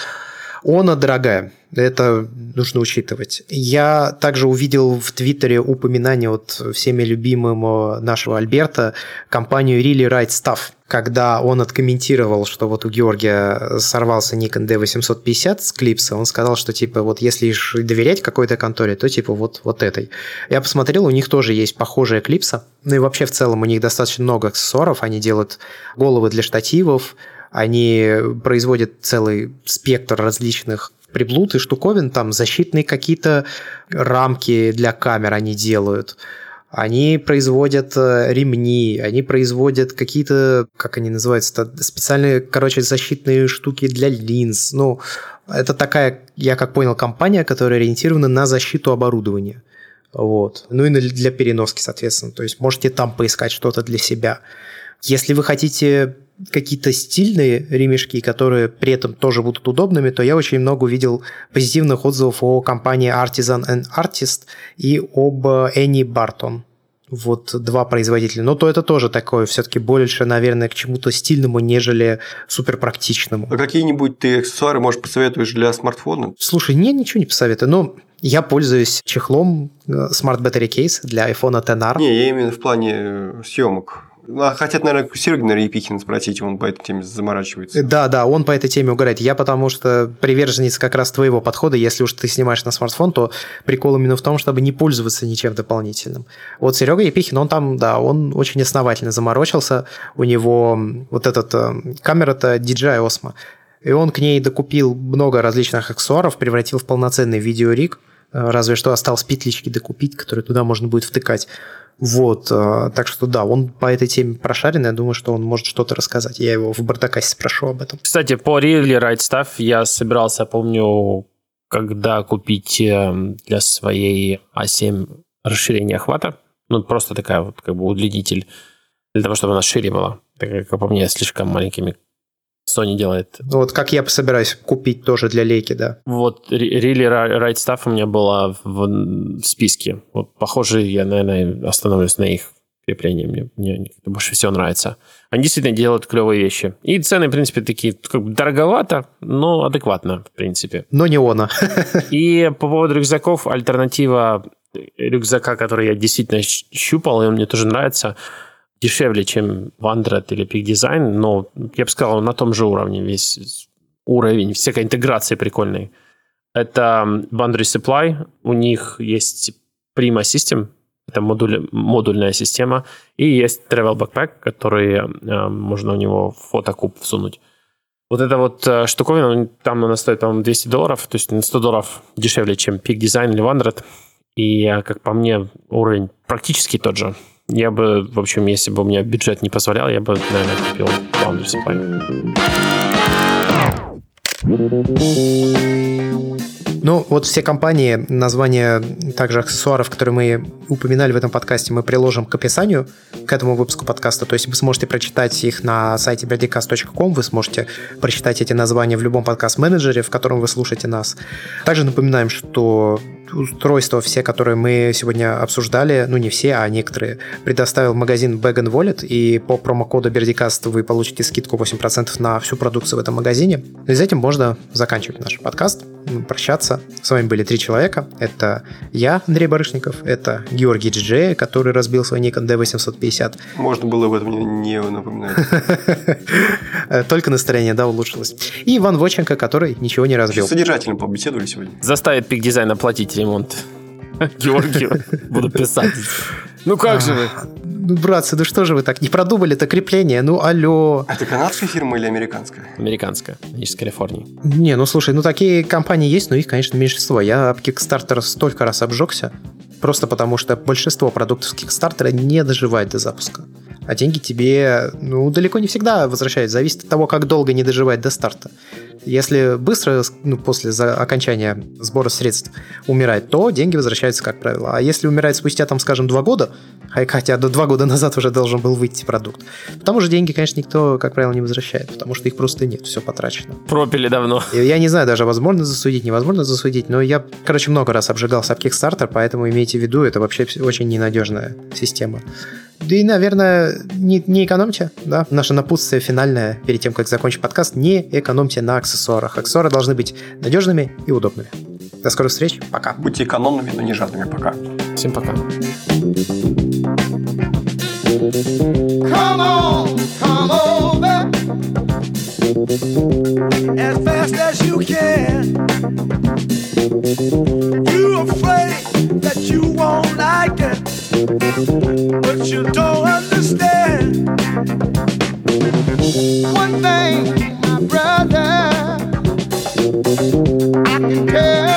она дорогая, это нужно учитывать. Я также увидел в Твиттере упоминание от всеми любимого нашего Альберта компанию Really Right Stuff, когда он откомментировал, что вот у Георгия сорвался Nikon D850 с клипса, он сказал, что типа вот если доверять какой-то конторе, то типа вот, вот этой. Я посмотрел, у них тоже есть похожая клипса, ну и вообще в целом у них достаточно много аксессуаров, они делают головы для штативов, они производят целый спектр различных приблуд и штуковин, там защитные какие-то рамки для камер они делают. Они производят э, ремни, они производят какие-то, как они называются, специальные, короче, защитные штуки для линз. Ну, это такая, я как понял, компания, которая ориентирована на защиту оборудования. Вот. Ну и для переноски, соответственно. То есть можете там поискать что-то для себя. Если вы хотите какие-то стильные ремешки, которые при этом тоже будут удобными, то я очень много увидел позитивных отзывов о компании Artisan and Artist и об Annie Barton. Вот два производителя. Но то это тоже такое все-таки больше, наверное, к чему-то стильному, нежели супер практичному. А какие-нибудь ты аксессуары, может, посоветуешь для смартфона? Слушай, не, ничего не посоветую. Но я пользуюсь чехлом э, Smart Battery Case для iPhone XR. Не, я именно в плане э, съемок. А хотят, наверное, наверное, Епихина спросить, он по этой теме заморачивается. Да, да, он по этой теме угорает. Я потому что приверженец как раз твоего подхода, если уж ты снимаешь на смартфон, то прикол именно в том, чтобы не пользоваться ничем дополнительным. Вот Серега Епихин, он там, да, он очень основательно заморочился. У него вот этот э, камера-то DJI Osmo. И он к ней докупил много различных аксессуаров, превратил в полноценный видеориг, э, разве что осталось петлички докупить, которые туда можно будет втыкать. Вот, э, так что да, он по этой теме прошарен, я думаю, что он может что-то рассказать. Я его в Бардакасе спрошу об этом. Кстати, по Really Right Stuff я собирался, помню, когда купить э, для своей А7 расширение охвата. Ну, просто такая вот как бы удлинитель для того, чтобы она шире была. Так как по мне слишком маленькими Sony делает. Ну, вот как я собираюсь купить тоже для лейки, да. Вот Really Right Stuff у меня была в списке. Вот, похоже, я, наверное, остановлюсь на их креплении. Мне, мне больше всего нравится. Они действительно делают клевые вещи. И цены, в принципе, такие как бы дороговато, но адекватно, в принципе. Но не она. И по поводу рюкзаков, альтернатива рюкзака, который я действительно щупал, и он мне тоже нравится – дешевле, чем Wandret или Peak Design, но я бы сказал, на том же уровне весь уровень, всякой интеграции прикольной. Это Boundary Supply, у них есть Prima System, это модуль, модульная система, и есть Travel Backpack, который э, можно у него фотокуб всунуть. Вот эта вот э, штуковина, там она стоит, по-моему, 200 долларов, то есть на 100 долларов дешевле, чем Peak Design или Wandret. И, э, как по мне, уровень практически тот же. Я бы, в общем, если бы у меня бюджет не позволял, я бы, наверное, купил Boundary Supply. Ну, вот все компании, названия также аксессуаров, которые мы упоминали в этом подкасте, мы приложим к описанию к этому выпуску подкаста. То есть вы сможете прочитать их на сайте birdicast.com, вы сможете прочитать эти названия в любом подкаст-менеджере, в котором вы слушаете нас. Также напоминаем, что устройства все, которые мы сегодня обсуждали, ну не все, а некоторые, предоставил магазин Bag Wallet, и по промокоду Berdicast вы получите скидку 8% на всю продукцию в этом магазине. И с этим можно заканчивать наш подкаст, прощаться. С вами были три человека. Это я, Андрей Барышников, это Георгий Джей, который разбил свой Nikon D850. Можно было об этом не напоминать. Только настроение, да, улучшилось. И Иван Воченко, который ничего не разбил. Содержательно побеседовали сегодня. Заставит пик дизайн оплатить ремонт. Георгию буду писать. Ну как же вы? Ну, братцы, ну что же вы так не продумали это крепление? Ну, алло. Это канадская фирма или американская? Американская, из Калифорнии. Не, ну слушай, ну такие компании есть, но их, конечно, меньшинство. Я об Kickstarter столько раз обжегся, просто потому что большинство продуктов Kickstarter не доживает до запуска. А деньги тебе, ну, далеко не всегда возвращают. Зависит от того, как долго не доживать до старта. Если быстро, ну, после окончания сбора средств умирает, то деньги возвращаются, как правило. А если умирает спустя, там, скажем, два года, хотя до два года назад уже должен был выйти продукт, потому что деньги, конечно, никто, как правило, не возвращает, потому что их просто нет, все потрачено. Пропили давно. Я не знаю даже, возможно засудить, невозможно засудить, но я, короче, много раз обжигался об Kickstarter, поэтому имейте в виду, это вообще очень ненадежная система. Да и, наверное, не, не экономьте, да. Наше напутствие финальное перед тем, как закончить подкаст, не экономьте на аксессуарах. Аксессуары должны быть надежными и удобными. До скорых встреч. Пока. Будьте экономными, но не жадными. Пока. Всем пока. Come on, come over as fast as you can. You But you don't understand one thing, my brother. I can tell.